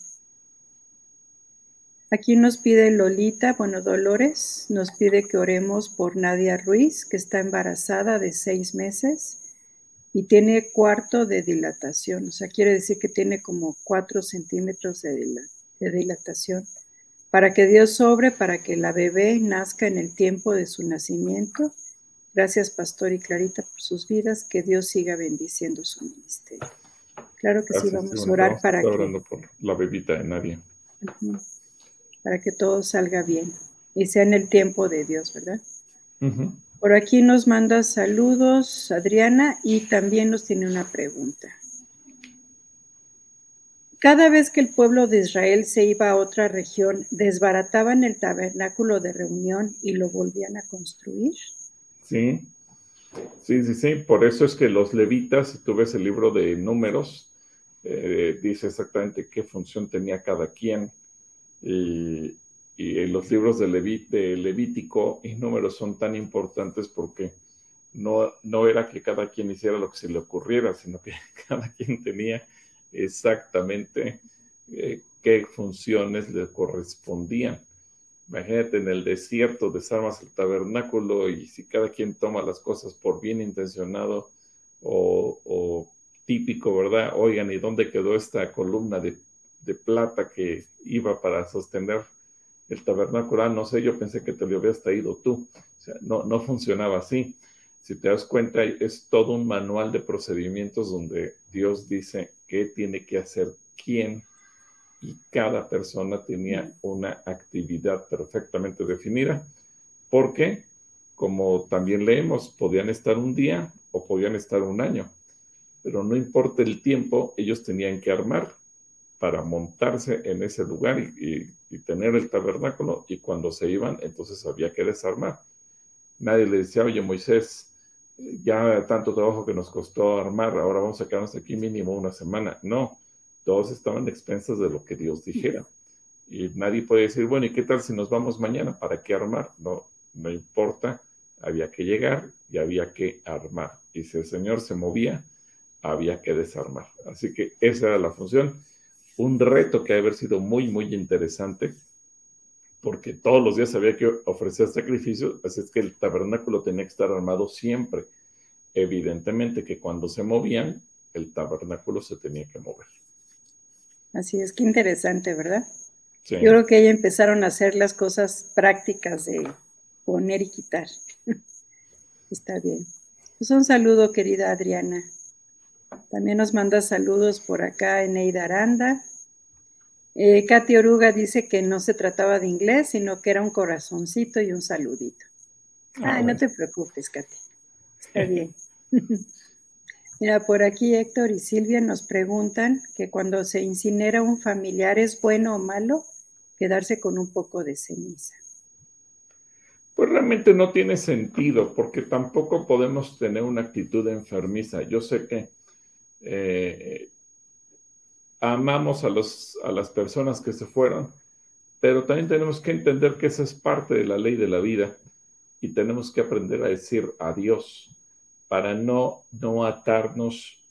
Speaker 1: Aquí nos pide Lolita, bueno, Dolores, nos pide que oremos por Nadia Ruiz, que está embarazada de seis meses y tiene cuarto de dilatación. O sea, quiere decir que tiene como cuatro centímetros de, de dilatación para que Dios sobre, para que la bebé nazca en el tiempo de su nacimiento. Gracias, Pastor y Clarita, por sus vidas. Que Dios siga bendiciendo su ministerio. Claro que sí, vamos a orar para que.
Speaker 2: por la bebita de nadie.
Speaker 1: Para que todo salga bien y sea en el tiempo de Dios, ¿verdad? Por aquí nos manda saludos Adriana y también nos tiene una pregunta. Cada vez que el pueblo de Israel se iba a otra región, desbarataban el tabernáculo de reunión y lo volvían a construir.
Speaker 2: Sí, sí, sí, sí. Por eso es que los levitas, si tú ves el libro de números, eh, dice exactamente qué función tenía cada quien. Y, los libros de, de Levítico y números son tan importantes porque no, no era que cada quien hiciera lo que se le ocurriera, sino que cada quien tenía exactamente eh, qué funciones le correspondían. Imagínate en el desierto, desarmas el tabernáculo y si cada quien toma las cosas por bien intencionado o, típico, ¿verdad? Oigan, ¿y dónde quedó esta columna de, plata que iba para sostener el tabernáculo? Ah, no sé, yo pensé que te lo habías traído tú. O sea, no, no funcionaba así. Si te das cuenta, es todo un manual de procedimientos donde Dios dice qué tiene que hacer quién y cada persona tenía una actividad perfectamente definida, porque, como también leemos, podían estar un día o podían estar un año, pero no importa el tiempo, ellos tenían que armar para montarse en ese lugar y, tener el tabernáculo, y cuando se iban, entonces había que desarmar. Nadie le decía, oye Moisés, ya tanto trabajo que nos costó armar, ahora vamos a quedarnos aquí mínimo una semana. No, todos estaban expensas de lo que Dios dijera. Y nadie puede decir, bueno, ¿y qué tal si nos vamos mañana? ¿Para qué armar? No, no importa, había que llegar y había que armar. Y si el Señor se movía, había que desarmar. Así que esa era la función. Un reto que ha haber sido muy, muy interesante, porque todos los días había que ofrecer sacrificios, así es que el tabernáculo tenía que estar armado siempre. Evidentemente que cuando se movían, el tabernáculo se tenía que mover.
Speaker 1: Así es, que interesante, ¿verdad? Yo creo que ahí empezaron a hacer las cosas prácticas de poner y quitar. Está bien. Pues un saludo, querida Adriana. También nos manda saludos por acá en Eida Aranda. Eh, Katy Oruga dice que no se trataba de inglés, sino que era un corazoncito y un saludito. Ah, Ay, no te preocupes, Katy. Está bien. Mira, por aquí Héctor y Silvia nos preguntan que cuando se incinera un familiar, ¿es bueno o malo quedarse con un poco de ceniza?
Speaker 2: Pues realmente no tiene sentido, porque tampoco podemos tener una actitud enfermiza. Yo sé que eh, amamos a, los, a las personas que se fueron, pero también tenemos que entender que esa es parte de la ley de la vida y tenemos que aprender a decir adiós para no, no atarnos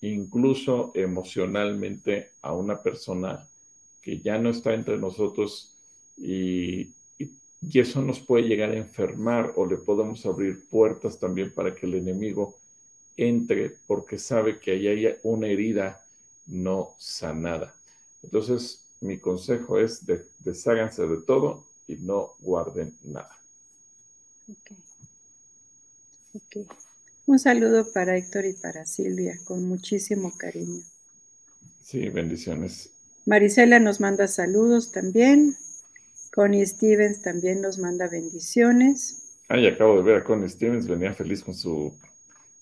Speaker 2: incluso emocionalmente a una persona que ya no está entre nosotros y, y eso nos puede llegar a enfermar o le podemos abrir puertas también para que el enemigo entre porque sabe que ahí hay una herida no sanada. Entonces, mi consejo es de, desháganse de todo y no guarden nada.
Speaker 1: Ok. Un saludo para Héctor y para Silvia, con muchísimo cariño.
Speaker 2: Sí, bendiciones.
Speaker 1: Marisela nos manda saludos también. Connie Stevens también nos manda bendiciones.
Speaker 2: Ay, acabo de ver a Connie Stevens, venía feliz con su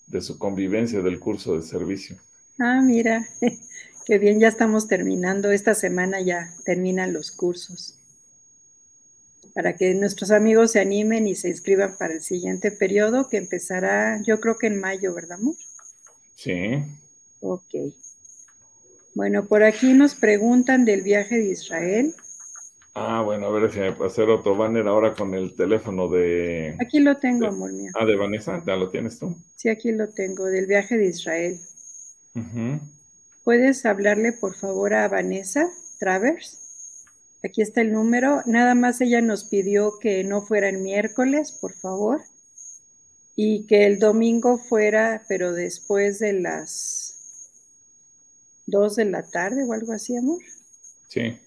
Speaker 2: de su convivencia del curso de servicio.
Speaker 1: Ah, mira, qué bien, ya estamos terminando. Esta semana ya terminan los cursos. Para que nuestros amigos se animen y se inscriban para el siguiente periodo que empezará, yo creo que en mayo, ¿verdad, amor?
Speaker 2: Sí.
Speaker 1: Ok. Bueno, por aquí nos preguntan del viaje de Israel.
Speaker 2: Ah, bueno, a ver si me puede hacer otro banner ahora con el teléfono de...
Speaker 1: Aquí lo tengo, amor mío.
Speaker 2: Ah, de Vanessa, ¿ya lo tienes tú?
Speaker 1: Sí, aquí lo tengo, del viaje de Israel. ¿Puedes hablarle, por favor, a Vanessa Travers? Aquí está el número. Nada más ella nos pidió que no fuera el miércoles, por favor, y que el domingo fuera, pero después de las dos de la tarde o algo así, amor.
Speaker 2: Sí.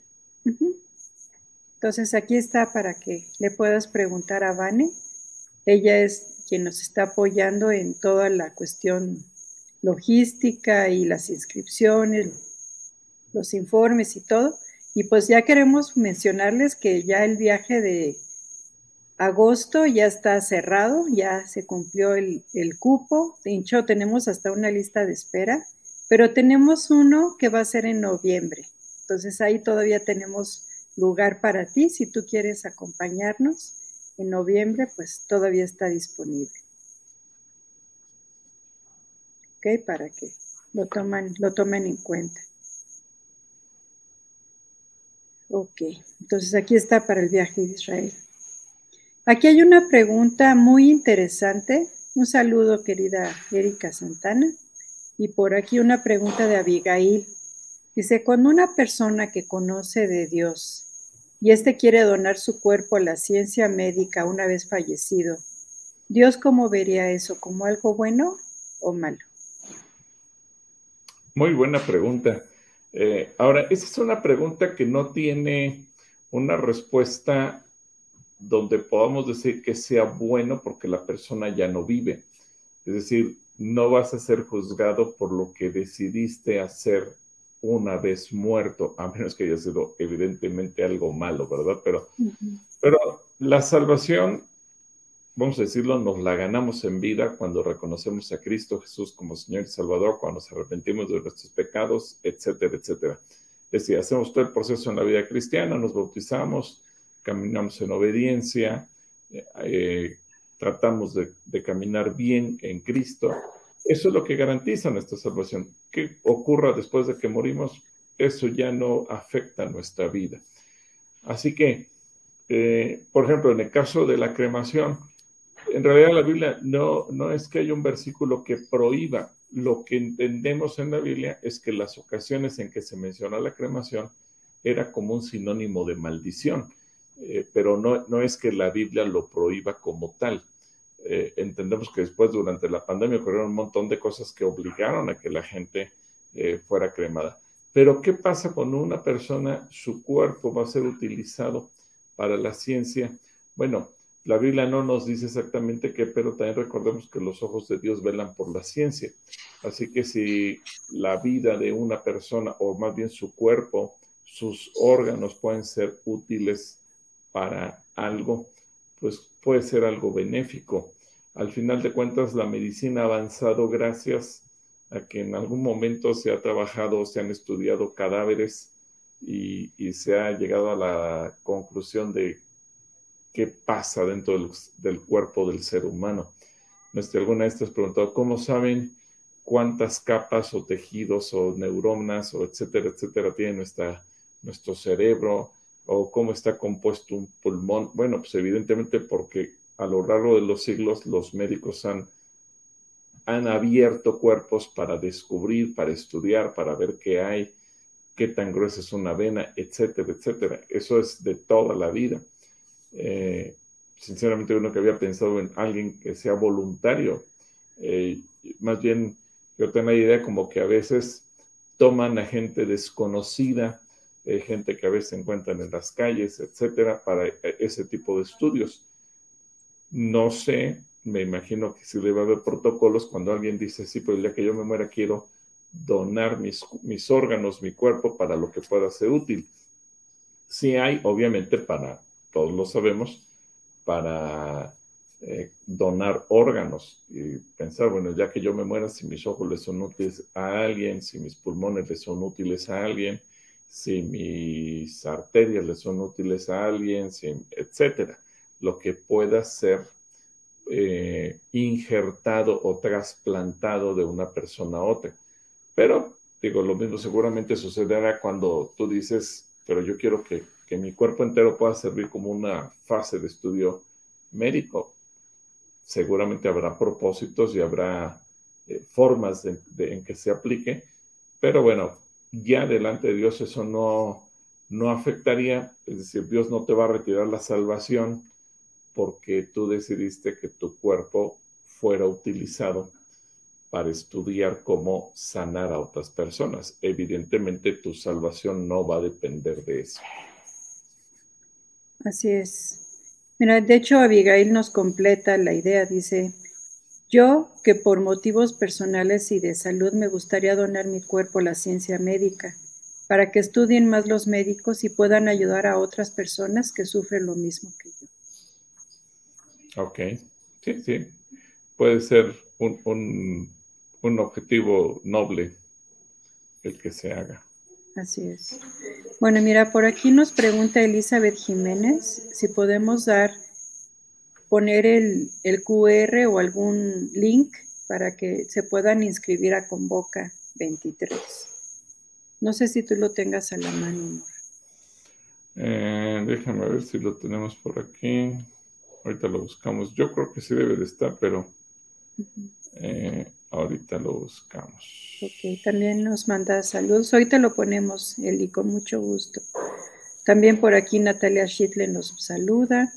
Speaker 1: Entonces aquí está para que le puedas preguntar a Vane. Ella es quien nos está apoyando en toda la cuestión logística y las inscripciones, los informes y todo. Y pues ya queremos mencionarles que ya el viaje de agosto ya está cerrado, ya se cumplió el, cupo. De hecho, tenemos hasta una lista de espera, pero tenemos uno que va a ser en noviembre. Entonces ahí todavía tenemos lugar para ti. Si tú quieres acompañarnos en noviembre, pues todavía está disponible. ¿Ok? Para que lo, toman, lo tomen en cuenta. Ok, entonces aquí está para el viaje de Israel. Aquí hay una pregunta muy interesante. Un saludo, querida Erika Santana. Y por aquí una pregunta de Abigail. Dice, cuando una persona que conoce de Dios y éste quiere donar su cuerpo a la ciencia médica una vez fallecido, ¿Dios cómo vería eso? ¿Como algo bueno o malo?
Speaker 2: Muy buena pregunta. Eh, ahora, esa es una pregunta que no tiene una respuesta donde podamos decir que sea bueno porque la persona ya no vive. Es decir, no vas a ser juzgado por lo que decidiste hacer una vez muerto, a menos que haya sido evidentemente algo malo, ¿verdad? Pero, pero la salvación, vamos a decirlo, nos la ganamos en vida cuando reconocemos a Cristo Jesús como Señor y Salvador, cuando nos arrepentimos de nuestros pecados, etcétera, etcétera. Es decir, hacemos todo el proceso en la vida cristiana, nos bautizamos, caminamos en obediencia, eh, eh, tratamos de, de caminar bien en Cristo eso es lo que garantiza nuestra salvación. ¿Qué ocurra después de que morimos? Eso ya no afecta nuestra vida. Así que, eh, por ejemplo, en el caso de la cremación, en realidad la Biblia no, no es que haya un versículo que prohíba. Lo que entendemos en la Biblia es que las ocasiones en que se menciona la cremación era como un sinónimo de maldición, eh, pero no, no es que la Biblia lo prohíba como tal. Eh, entendemos que después, durante la pandemia, ocurrieron un montón de cosas que obligaron a que la gente eh, fuera cremada. Pero, ¿qué pasa cuando una persona, su cuerpo va a ser utilizado para la ciencia? Bueno, la Biblia no nos dice exactamente qué, pero también recordemos que los ojos de Dios velan por la ciencia. Así que si la vida de una persona, o más bien su cuerpo, sus órganos pueden ser útiles para algo, pues puede ser algo benéfico. Al final de cuentas, la medicina ha avanzado gracias a que en algún momento se ha trabajado, se han estudiado cadáveres y, se ha llegado a la conclusión de qué pasa dentro del, cuerpo del ser humano. Alguna vez te has preguntado, ¿cómo saben cuántas capas o tejidos o neuronas o etcétera, etcétera tiene nuestra, nuestro cerebro o cómo está compuesto un pulmón. Bueno, pues evidentemente porque a lo largo de los siglos los médicos han, han abierto cuerpos para descubrir, para estudiar, para ver qué hay, qué tan gruesa es una vena, etcétera, etcétera. Eso es de toda la vida. Eh, sinceramente, uno que había pensado en alguien que sea voluntario, eh, más bien yo tengo la idea como que a veces toman a gente desconocida, eh, gente que a veces se encuentran en las calles, etcétera, para ese tipo de estudios. No sé, me imagino que sí debe haber protocolos cuando alguien dice, sí, pues ya que yo me muera quiero donar mis, mis órganos, mi cuerpo para lo que pueda ser útil. Sí hay, obviamente, para, todos lo sabemos, para eh, donar órganos y pensar, bueno, ya que yo me muera, si mis ojos le son útiles a alguien, si mis pulmones le son útiles a alguien, si mis arterias le son útiles a alguien, si, etcétera, lo que pueda ser eh, injertado o trasplantado de una persona a otra. Pero, digo, lo mismo seguramente sucederá cuando tú dices, pero yo quiero que, que mi cuerpo entero pueda servir como una fase de estudio médico seguramente habrá propósitos y habrá eh, formas en que se aplique, pero bueno, ya delante de Dios eso no, no afectaría, es decir, Dios no te va a retirar la salvación porque tú decidiste que tu cuerpo fuera utilizado para estudiar cómo sanar a otras personas. Evidentemente tu salvación no va a depender de eso.
Speaker 1: Así es. Mira, de hecho, Abigail nos completa la idea, dice, yo que por motivos personales y de salud me gustaría donar mi cuerpo a la ciencia médica, para que estudien más los médicos y puedan ayudar a otras personas que sufren lo mismo que
Speaker 2: yo. Ok, sí, sí. Puede ser un, un objetivo noble el que se haga.
Speaker 1: Así es. Bueno, mira, por aquí nos pregunta Elizabeth Jiménez si podemos dar, poner el, QR o algún link para que se puedan inscribir a Convoca 23. No sé si tú lo tengas a la mano.
Speaker 2: Eh, déjame ver si lo tenemos por aquí. Ahorita lo buscamos. Yo creo que sí debe de estar, pero Ahorita lo buscamos.
Speaker 1: Ok, también nos manda saludos. Ahorita lo ponemos, Eli, con mucho gusto. También por aquí Natalia Schitle nos saluda.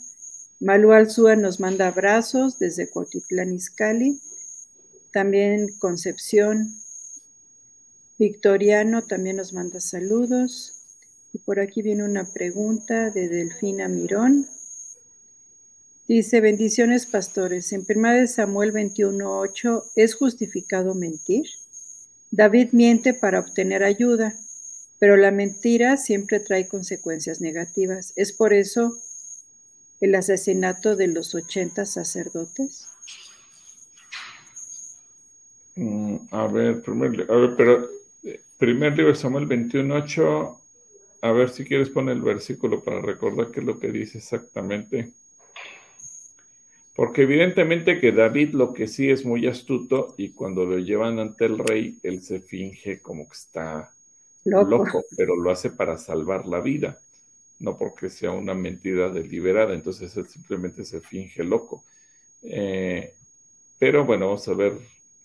Speaker 1: Malu Alzúa nos manda abrazos desde Cotitlán Izcalli. También Concepción Victoriano también nos manda saludos. Y por aquí viene una pregunta de Delfina Mirón. Dice, bendiciones pastores. En 1 Samuel 21.8, ¿es justificado mentir? David miente para obtener ayuda, pero la mentira siempre trae consecuencias negativas. ¿Es por eso el asesinato de los 80 sacerdotes?
Speaker 2: Mm, a ver, primer, a ver, pero eh, primer libro de Samuel 21.8, a ver si quieres poner el versículo para recordar qué es lo que dice exactamente. Porque evidentemente que David lo que sí es muy astuto y cuando lo llevan ante el rey, él se finge como que está loco. pero lo hace para salvar la vida, no porque sea una mentira deliberada, entonces él simplemente se finge loco. Eh, pero bueno, vamos a ver,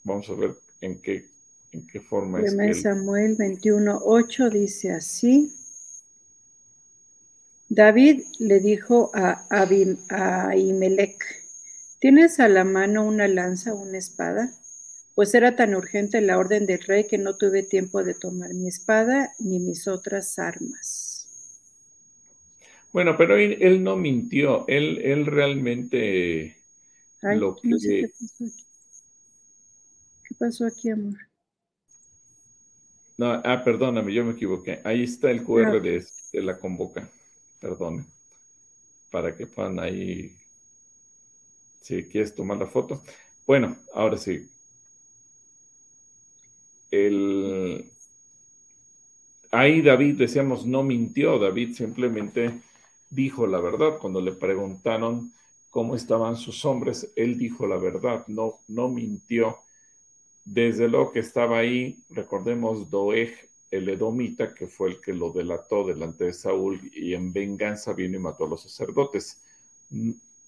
Speaker 2: vamos a ver en qué, en qué forma
Speaker 1: es. Que Samuel 21.8 dice así. David le dijo a, Abim, a Ahimelech, ¿Tienes a la mano una lanza o una espada? Pues era tan urgente la orden del rey que no tuve tiempo de tomar mi espada ni mis otras armas.
Speaker 2: Bueno, pero él, no mintió, él, él realmente lo que...
Speaker 1: qué, pasó aquí. ¿Qué pasó aquí, amor?
Speaker 2: No, ah, perdóname, yo me equivoqué. Ahí está el QR ah. de, de, la convoca. Perdón. Para que puedan ahí si quieres tomar la foto. Bueno, ahora sí. Ahí David, decíamos, no mintió. David simplemente dijo la verdad. Cuando le preguntaron cómo estaban sus hombres, él dijo la verdad, no, no mintió. desde luego que estaba ahí, recordemos, Doeg, el edomita, que fue el que lo delató delante de Saúl y en venganza vino y mató a los sacerdotes.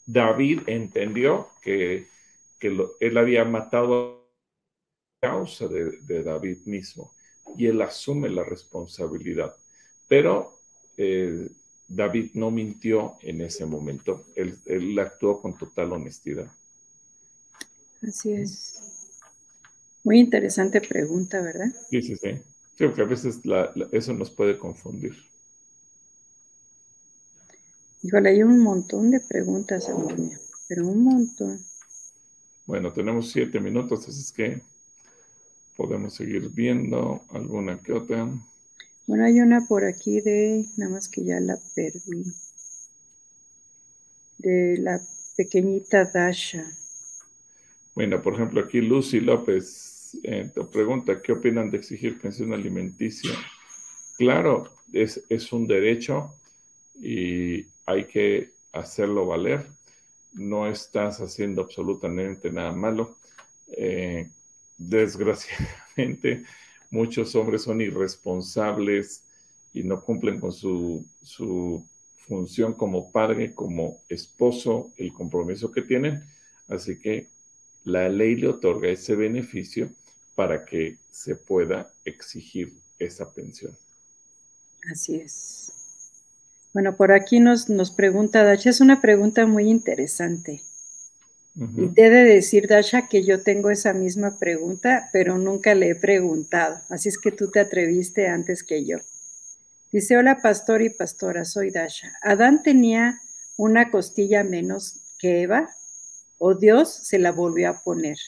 Speaker 2: David entendió que, él había matado a causa de, David mismo y él asume la responsabilidad. Pero eh, David no mintió en ese momento, él, él actuó con total honestidad.
Speaker 1: Así es. Muy interesante pregunta, ¿verdad?
Speaker 2: Sí, sí, sí. Sí, porque a veces eso nos puede confundir.
Speaker 1: Híjole, hay un montón de preguntas, amor mío, pero un montón.
Speaker 2: Bueno, tenemos siete minutos, así es que podemos seguir viendo alguna que otra.
Speaker 1: Bueno, hay una por aquí de, nada más que ya la perdí, de la pequeñita Dasha.
Speaker 2: Bueno, por ejemplo, aquí Lucy López eh, te pregunta, ¿qué opinan de exigir pensión alimenticia? Claro, es, es un derecho y hay que hacerlo valer. No estás haciendo absolutamente nada malo. Eh, desgraciadamente, muchos hombres son irresponsables y no cumplen con su, su función como padre, como esposo, el compromiso que tienen. Así que la ley le otorga ese beneficio para que se pueda exigir esa pensión.
Speaker 1: Así es. Bueno, por aquí nos, nos pregunta Dasha, es una pregunta muy interesante. Y debe decir, Dasha, que yo tengo esa misma pregunta, pero nunca le he preguntado. Así es que tú te atreviste antes que yo. Dice, hola pastor y pastora, soy Dasha. ¿Adán tenía una costilla menos que Eva? ¿O Dios se la volvió a poner?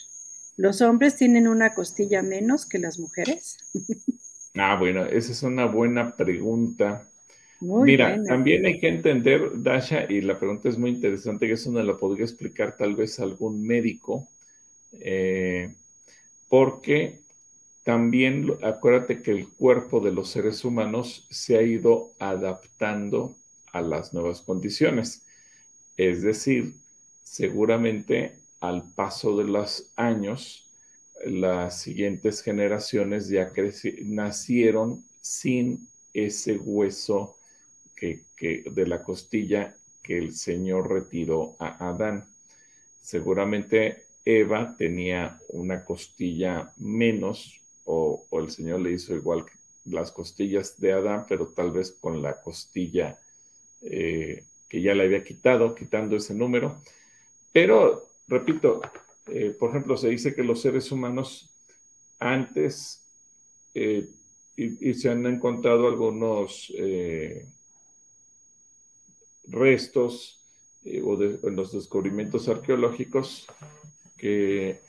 Speaker 1: ¿Los hombres tienen una costilla menos que las mujeres?
Speaker 2: ah, bueno, esa es una buena pregunta. Mira, también hay que entender, Dasha, y la pregunta es muy interesante, que eso no la podría explicar tal vez algún médico, eh, porque también acuérdate que el cuerpo de los seres humanos se ha ido adaptando a las nuevas condiciones. Es decir, seguramente al paso de los años, las siguientes generaciones ya nacieron sin ese hueso que, de la costilla que el Señor retiró a Adán. Seguramente Eva tenía una costilla menos o, el Señor le hizo igual que las costillas de Adán, pero tal vez con la costilla eh, que ya le había quitado, quitando ese número. Pero, repito, eh, por ejemplo, se dice que los seres humanos antes eh, y, se han encontrado algunos restos eh, o de, en los descubrimientos arqueológicos que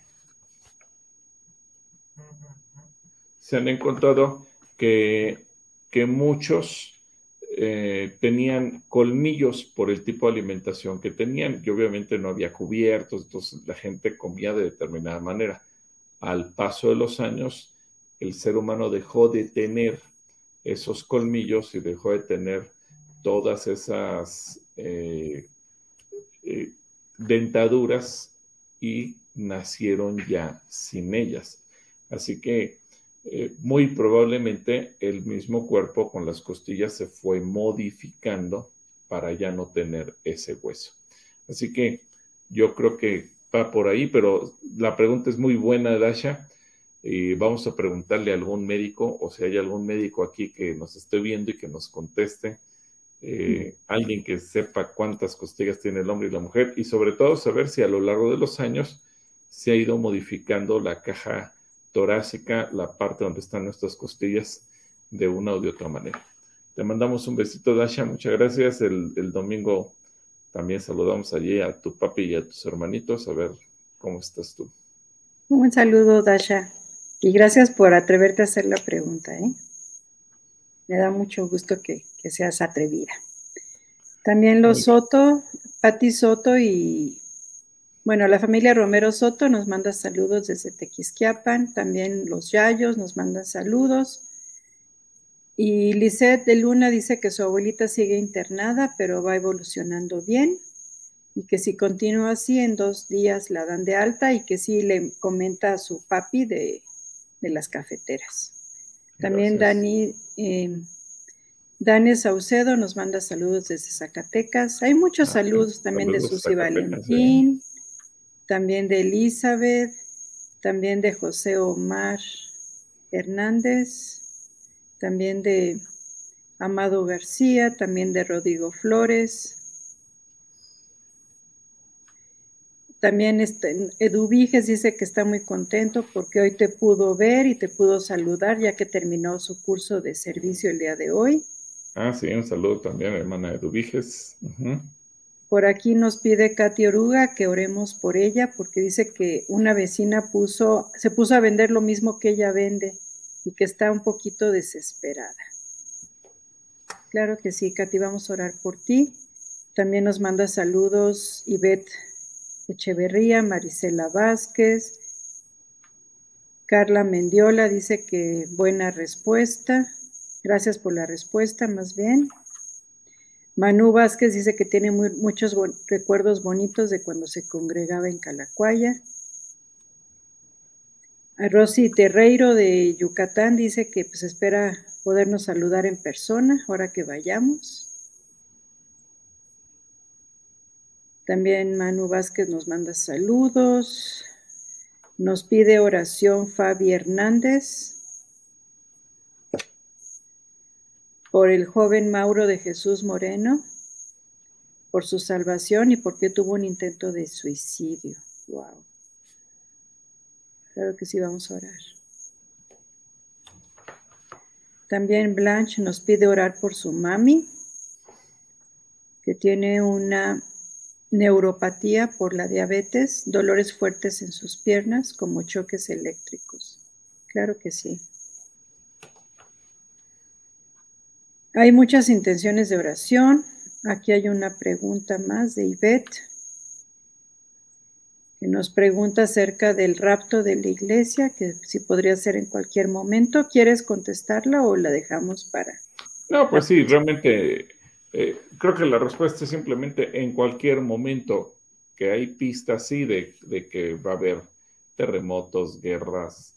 Speaker 2: se han encontrado que, que muchos eh, tenían colmillos por el tipo de alimentación que tenían, que obviamente no había cubiertos, entonces la gente comía de determinada manera. Al paso de los años, el ser humano dejó de tener esos colmillos y dejó de tener todas esas eh, eh, dentaduras y nacieron ya sin ellas. Así que eh, muy probablemente el mismo cuerpo con las costillas se fue modificando para ya no tener ese hueso. Así que yo creo que va por ahí, pero la pregunta es muy buena, Dasha. Y vamos a preguntarle a algún médico, o si hay algún médico aquí que nos esté viendo y que nos conteste eh, alguien que sepa cuántas costillas tiene el hombre y la mujer y sobre todo saber si a lo largo de los años se ha ido modificando la caja torácica, la parte donde están nuestras costillas de una o de otra manera. Te mandamos un besito, Dasha, muchas gracias. El, domingo también saludamos allí a tu papi y a tus hermanitos, a ver cómo estás tú.
Speaker 1: Un saludo, Dasha, y gracias por atreverte a hacer la pregunta. ¿eh? Me da mucho gusto que, seas atrevida. También los Soto, Pati Soto y, bueno, la familia Romero Soto nos manda saludos desde Tequisquiapan. También los Yayos nos mandan saludos. Y Lisette de Luna dice que su abuelita sigue internada, pero va evolucionando bien. y que si continúa así, en dos días la dan de alta y que sí le comenta a su papi de, las cafeteras. También Dani, eh, Dani Saucedo nos manda saludos desde Zacatecas. Hay muchos ah, saludos también de Susi Valentín, también de Elizabeth, también de José Omar Hernández, también de Amado García, también de Rodrigo Flores, También este, Eduviges dice que está muy contento porque hoy te pudo ver y te pudo saludar ya que terminó su curso de servicio el día de hoy.
Speaker 2: Ah, sí, un saludo también, hermana Eduviges.
Speaker 1: Por aquí nos pide Katy Oruga que oremos por ella porque dice que una vecina puso, se puso a vender lo mismo que ella vende y que está un poquito desesperada. Claro que sí, Katy, vamos a orar por ti. También nos manda saludos Ivette Echeverría, Marisela Vázquez, Carla Mendiola dice que buena respuesta. Gracias por la respuesta, más bien. Manu Vázquez dice que tiene muchos recuerdos bonitos de cuando se congregaba en Calacuaya. Rosy Terreiro de Yucatán dice que pues espera podernos saludar en persona ahora que vayamos. También Manu Vázquez nos manda saludos. Nos pide oración Fabi Hernández por el joven Mauro de Jesús Moreno, por su salvación y porque tuvo un intento de suicidio. Wow. Claro que sí, vamos a orar. También Blanche nos pide orar por su mami, que tiene una neuropatía por la diabetes, dolores fuertes en sus piernas como choques eléctricos. Claro que sí. Hay muchas intenciones de oración. Aquí hay una pregunta más de Ivette, que nos pregunta acerca del rapto de la iglesia, que si podría ser en cualquier momento. ¿Quieres contestarla o la dejamos para?
Speaker 2: No, pues sí, realmente eh, creo que la respuesta es simplemente en cualquier momento que hay pistas, sí, de, que va a haber terremotos, guerras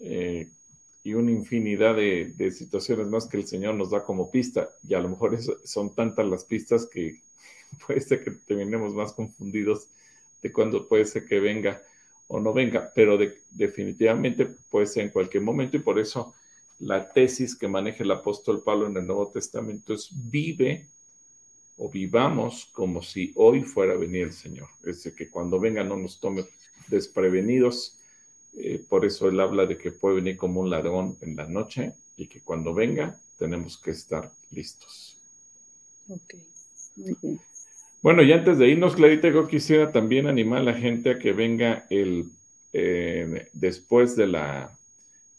Speaker 2: eh, y una infinidad de, situaciones más que el Señor nos da como pista. Y a lo mejor son tantas las pistas que puede ser que terminemos más confundidos de cuándo puede ser que venga o no venga, pero definitivamente puede ser en cualquier momento y por eso la tesis que maneja el apóstol Pablo en el Nuevo Testamento es vive o vivamos como si hoy fuera a venir el Señor. Es decir, que cuando venga no nos tome desprevenidos. Eh, por eso él habla de que puede venir como un ladrón en la noche y que cuando venga tenemos que estar listos. Ok, muy bien. Bueno, y antes de irnos, Clarita, yo quisiera también animar a la gente a que venga el eh, después de la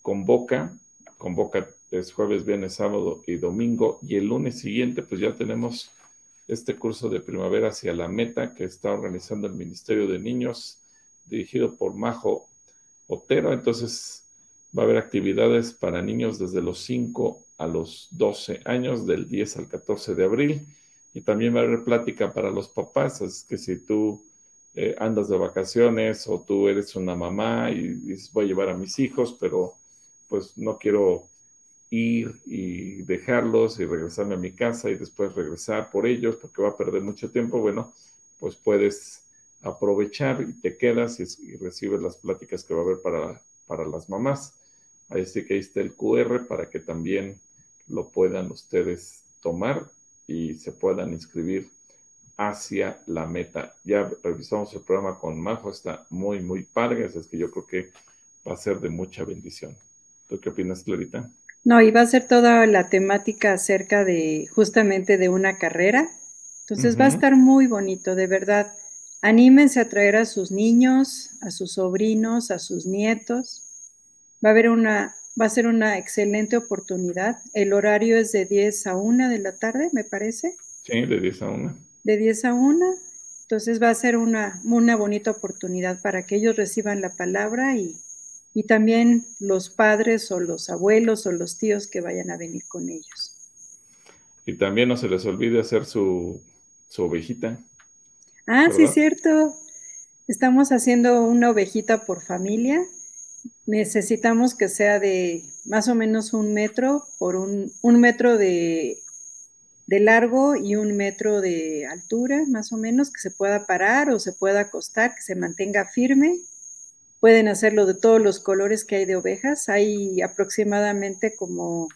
Speaker 2: convoca, convoca es jueves, viernes, sábado y domingo, y el lunes siguiente, pues ya tenemos este curso de primavera hacia la meta que está organizando el Ministerio de Niños, dirigido por Majo Otero. Entonces, va a haber actividades para niños desde los 5 a los 12 años, del 10 al 14 de abril. Y también va a haber plática para los papás, es que si tú eh, andas de vacaciones o tú eres una mamá y dices, voy a llevar a mis hijos, pero pues no quiero ir y dejarlos y regresarme a mi casa y después regresar por ellos porque va a perder mucho tiempo, bueno, pues puedes aprovechar y te quedas y, recibes las pláticas que va a haber para, para las mamás. Ahí sí que ahí está el QR para que también lo puedan ustedes tomar y se puedan inscribir hacia la meta. Ya revisamos el programa con Majo, está muy, muy padre, así es que yo creo que va a ser de mucha bendición. ¿Tú qué opinas, Clarita?
Speaker 1: No, iba a ser toda la temática acerca de justamente de una carrera. Entonces va a estar muy bonito, de verdad. Anímense a traer a sus niños, a sus sobrinos, a sus nietos. Va a haber una, va a ser una excelente oportunidad. El horario es de 10 a 1 de la tarde, me parece.
Speaker 2: Sí, de 10 a 1.
Speaker 1: De 10 a 1. Entonces va a ser una, una bonita oportunidad para que ellos reciban la palabra y, y también los padres o los abuelos o los tíos que vayan a venir con ellos.
Speaker 2: Y también no se les olvide hacer su, su ovejita.
Speaker 1: Ah, sí, cierto. Estamos haciendo una ovejita por familia. Necesitamos que sea de más o menos un metro por un, un metro de, de largo y un metro de altura, más o menos, que se pueda parar o se pueda acostar, que se mantenga firme. Pueden hacerlo de todos los colores que hay de ovejas. Hay aproximadamente como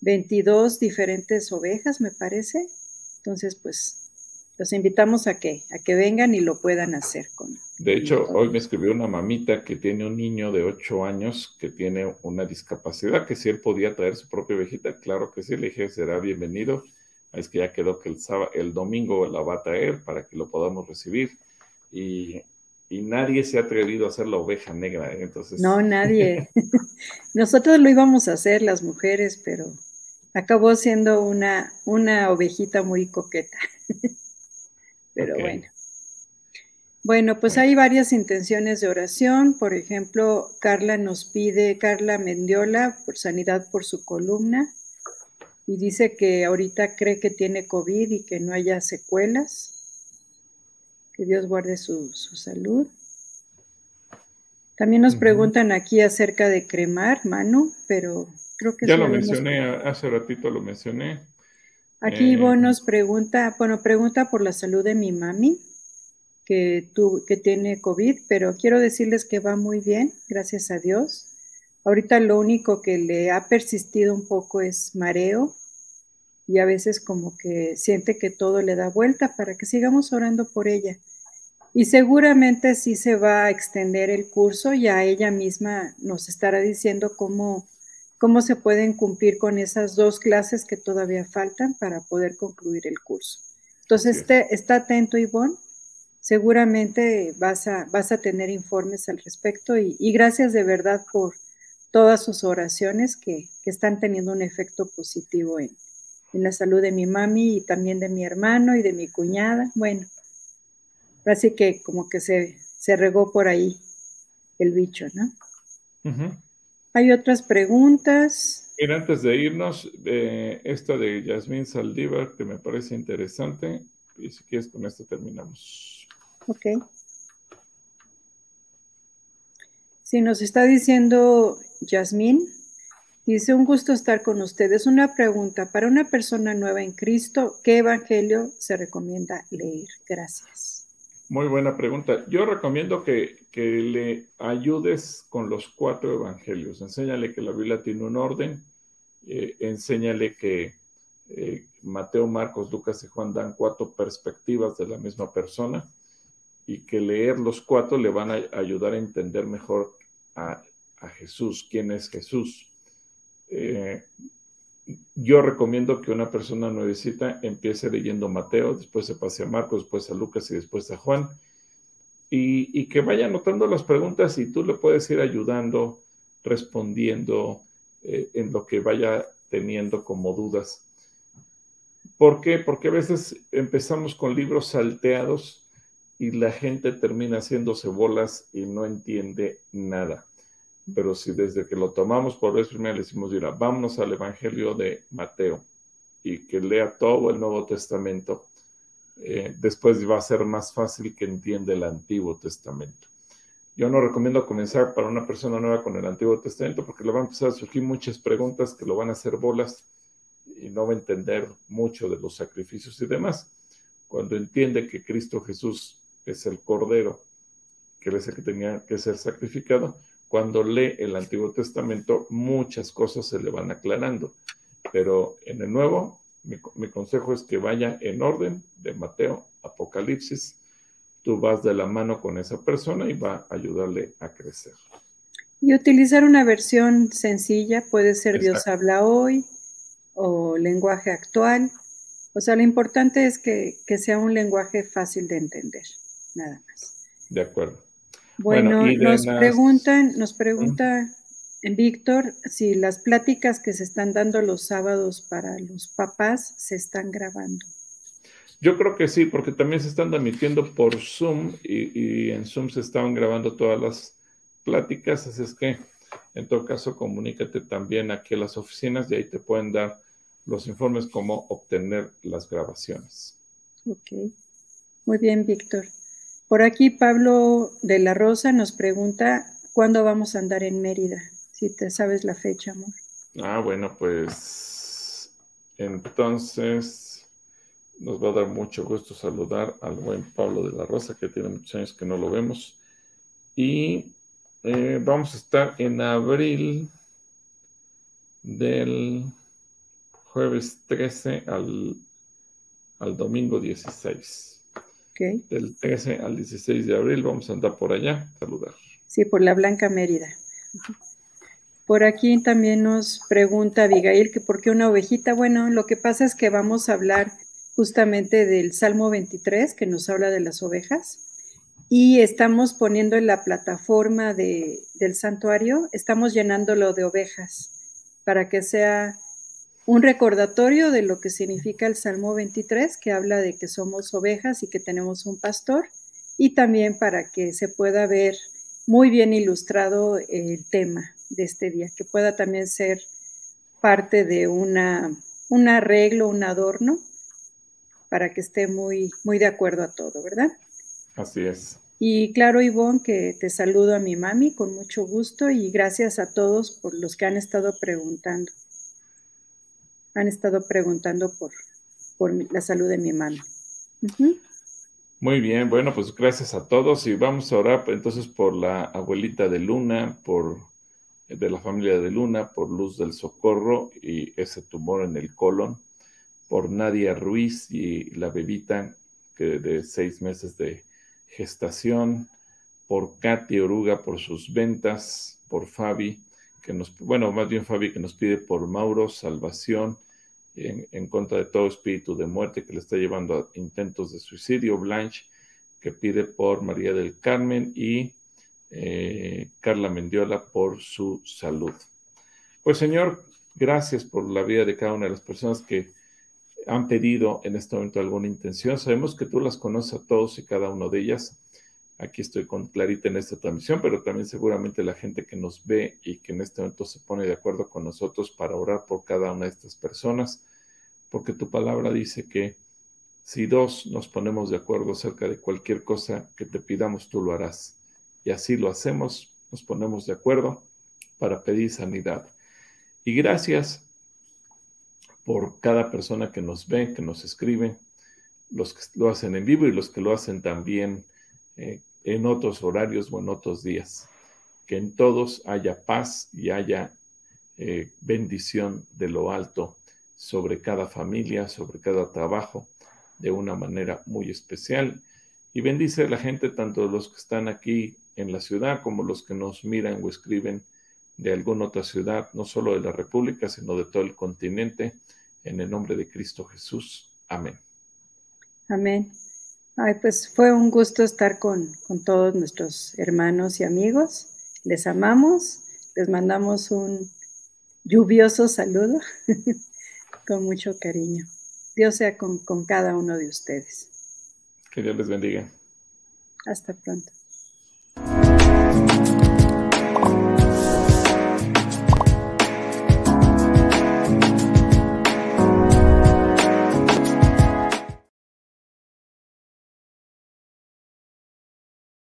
Speaker 1: 22 diferentes ovejas, me parece. Entonces, pues los invitamos a que, a que vengan y lo puedan hacer con.
Speaker 2: De hecho, hoy me escribió una mamita que tiene un niño de 8 años que tiene una discapacidad, que si él podía traer su propia ovejita, claro que sí, le dije, será bienvenido. Es que ya quedó que el, sábado, el domingo la va a traer para que lo podamos recibir. Y, y nadie se ha atrevido a hacer la oveja negra. ¿eh? Entonces...
Speaker 1: No, nadie. Nosotros lo íbamos a hacer las mujeres, pero acabó siendo una, una ovejita muy coqueta. Pero bueno. Bueno, pues hay varias intenciones de oración. Por ejemplo, Carla nos pide, Carla Mendiola, por sanidad por su columna. Y dice que ahorita cree que tiene COVID y que no haya secuelas. Que Dios guarde su, salud. También nos preguntan aquí acerca de cremar, Manu, pero creo que...
Speaker 2: Ya lo mencioné, hace ratito lo mencioné.
Speaker 1: Aquí Ivonne nos pregunta, bueno, pregunta por la salud de mi mami, que, que tiene COVID, pero quiero decirles que va muy bien, gracias a Dios. Ahorita lo único que le ha persistido un poco es mareo y a veces como que siente que todo le da vuelta para que sigamos orando por ella. Y seguramente sí se va a extender el curso, ya ella misma nos estará diciendo cómo cómo se pueden cumplir con esas dos clases que todavía faltan para poder concluir el curso. Entonces, este, está atento, Ivonne. Seguramente vas a, vas a tener informes al respecto y, gracias de verdad por todas sus oraciones que, están teniendo un efecto positivo en, la salud de mi mami y también de mi hermano y de mi cuñada. Bueno, así que como que se, se regó por ahí el bicho, ¿no? Hay otras preguntas.
Speaker 2: Mira, antes de irnos, eh, esta de Yasmín Saldívar, que me parece interesante, y si quieres con esto terminamos.
Speaker 1: Ok. Si nos está diciendo Yasmín, dice, un gusto estar con ustedes. Una pregunta, para una persona nueva en Cristo, ¿qué evangelio se recomienda leer? Gracias.
Speaker 2: Muy buena pregunta. Yo recomiendo que, le ayudes con los cuatro evangelios. Enséñale que la Biblia tiene un orden. Eh, enséñale que eh, Mateo, Marcos, Lucas y Juan dan cuatro perspectivas de la misma persona y que leer los cuatro le van a ayudar a entender mejor a, Jesús, quién es Jesús. Eh, yo recomiendo que una persona nuevecita empiece leyendo Mateo, después se pase a Marcos, después a Lucas y después a Juan, y, que vaya anotando las preguntas y tú le puedes ir ayudando, respondiendo eh, en lo que vaya teniendo como dudas. ¿Por qué? Porque a veces empezamos con libros salteados y la gente termina haciéndose bolas y no entiende nada. Pero si desde que lo tomamos por vez primera le decimos, mira, vámonos al Evangelio de Mateo y que lea todo el Nuevo Testamento, eh, después va a ser más fácil que entienda el Antiguo Testamento. Yo no recomiendo comenzar para una persona nueva con el Antiguo Testamento porque le van a empezar a surgir muchas preguntas que lo van a hacer bolas y no va a entender mucho de los sacrificios y demás. Cuando entiende que Cristo Jesús es el Cordero, que es el que tenía que ser sacrificado, cuando lee el Antiguo Testamento, muchas cosas se le van aclarando. Pero en el Nuevo, mi, consejo es que vaya en orden de Mateo, Apocalipsis. Tú vas de la mano con esa persona y va a ayudarle a crecer.
Speaker 1: Y utilizar una versión sencilla, puede ser Dios habla hoy o lenguaje actual. O sea, lo importante es que, que sea un lenguaje fácil de entender, nada más.
Speaker 2: De acuerdo.
Speaker 1: Bueno, nos preguntan, nos pregunta Víctor si las pláticas que se están dando los sábados para los papás se están grabando.
Speaker 2: Yo creo que sí, porque también se están emitiendo por Zoom y, en Zoom se estaban grabando todas las pláticas, así es que en todo caso comunícate también aquí a las oficinas y ahí te pueden dar los informes cómo obtener las grabaciones.
Speaker 1: Ok. Muy bien, Víctor. Por aquí Pablo de la Rosa nos pregunta cuándo vamos a andar en Mérida, si te sabes la fecha, amor.
Speaker 2: Ah, bueno, pues entonces nos va a dar mucho gusto saludar al buen Pablo de la Rosa, que tiene muchos años que no lo vemos. Y eh, vamos a estar en abril del jueves 13 al, al domingo 16. Del 13 al 16 de abril vamos a andar por allá, saludar.
Speaker 1: Sí, por la Blanca Mérida. Por aquí también nos pregunta Abigail que por qué una ovejita. Bueno, lo que pasa es que vamos a hablar justamente del Salmo 23 que nos habla de las ovejas y estamos poniendo en la plataforma de, del santuario, estamos llenándolo de ovejas para que sea un recordatorio de lo que significa el Salmo 23, que habla de que somos ovejas y que tenemos un pastor, y también para que se pueda ver muy bien ilustrado el tema de este día, que pueda también ser parte de una, un arreglo, un adorno, para que esté muy, muy de acuerdo a todo, ¿verdad?
Speaker 2: Así es.
Speaker 1: Y claro, Ivonne, que te saludo a mi mami con mucho gusto y gracias a todos por los que han estado preguntando han estado preguntando por, por la salud de mi mami.
Speaker 2: Muy bien, bueno, pues gracias a todos y vamos a orar entonces por la abuelita de Luna, por de la familia de Luna, por Luz del Socorro y ese tumor en el colon, por Nadia Ruiz y la bebita que de seis meses de gestación, por Katy Oruga por sus ventas, por Fabi, que nos, bueno, más bien Fabi que nos pide por Mauro, salvación, en, contra de todo espíritu de muerte que le está llevando a intentos de suicidio, Blanche, que pide por María del Carmen y eh, Carla Mendiola por su salud. Pues Señor, gracias por la vida de cada una de las personas que han pedido en este momento alguna intención. Sabemos que tú las conoces a todos y cada uno de ellas. Aquí estoy con Clarita en esta transmisión, pero también seguramente la gente que nos ve y que en este momento se pone de acuerdo con nosotros para orar por cada una de estas personas, porque tu palabra dice que si dos nos ponemos de acuerdo acerca de cualquier cosa que te pidamos, tú lo harás. Y así lo hacemos, nos ponemos de acuerdo para pedir sanidad. Y gracias por cada persona que nos ve, que nos escribe, los que lo hacen en vivo y los que lo hacen también eh, en otros horarios o en otros días. Que en todos haya paz y haya eh, bendición de lo alto sobre cada familia, sobre cada trabajo, de una manera muy especial. Y bendice a la gente, tanto los que están aquí en la ciudad como los que nos miran o escriben de alguna otra ciudad, no solo de la República, sino de todo el continente, en el nombre de Cristo Jesús. Amén.
Speaker 1: Amén. Ay, pues fue un gusto estar con, todos nuestros hermanos y amigos. Les amamos, les mandamos un lluvioso saludo con mucho cariño. Dios sea con, con cada uno de ustedes.
Speaker 2: Que Dios les bendiga.
Speaker 1: Hasta pronto.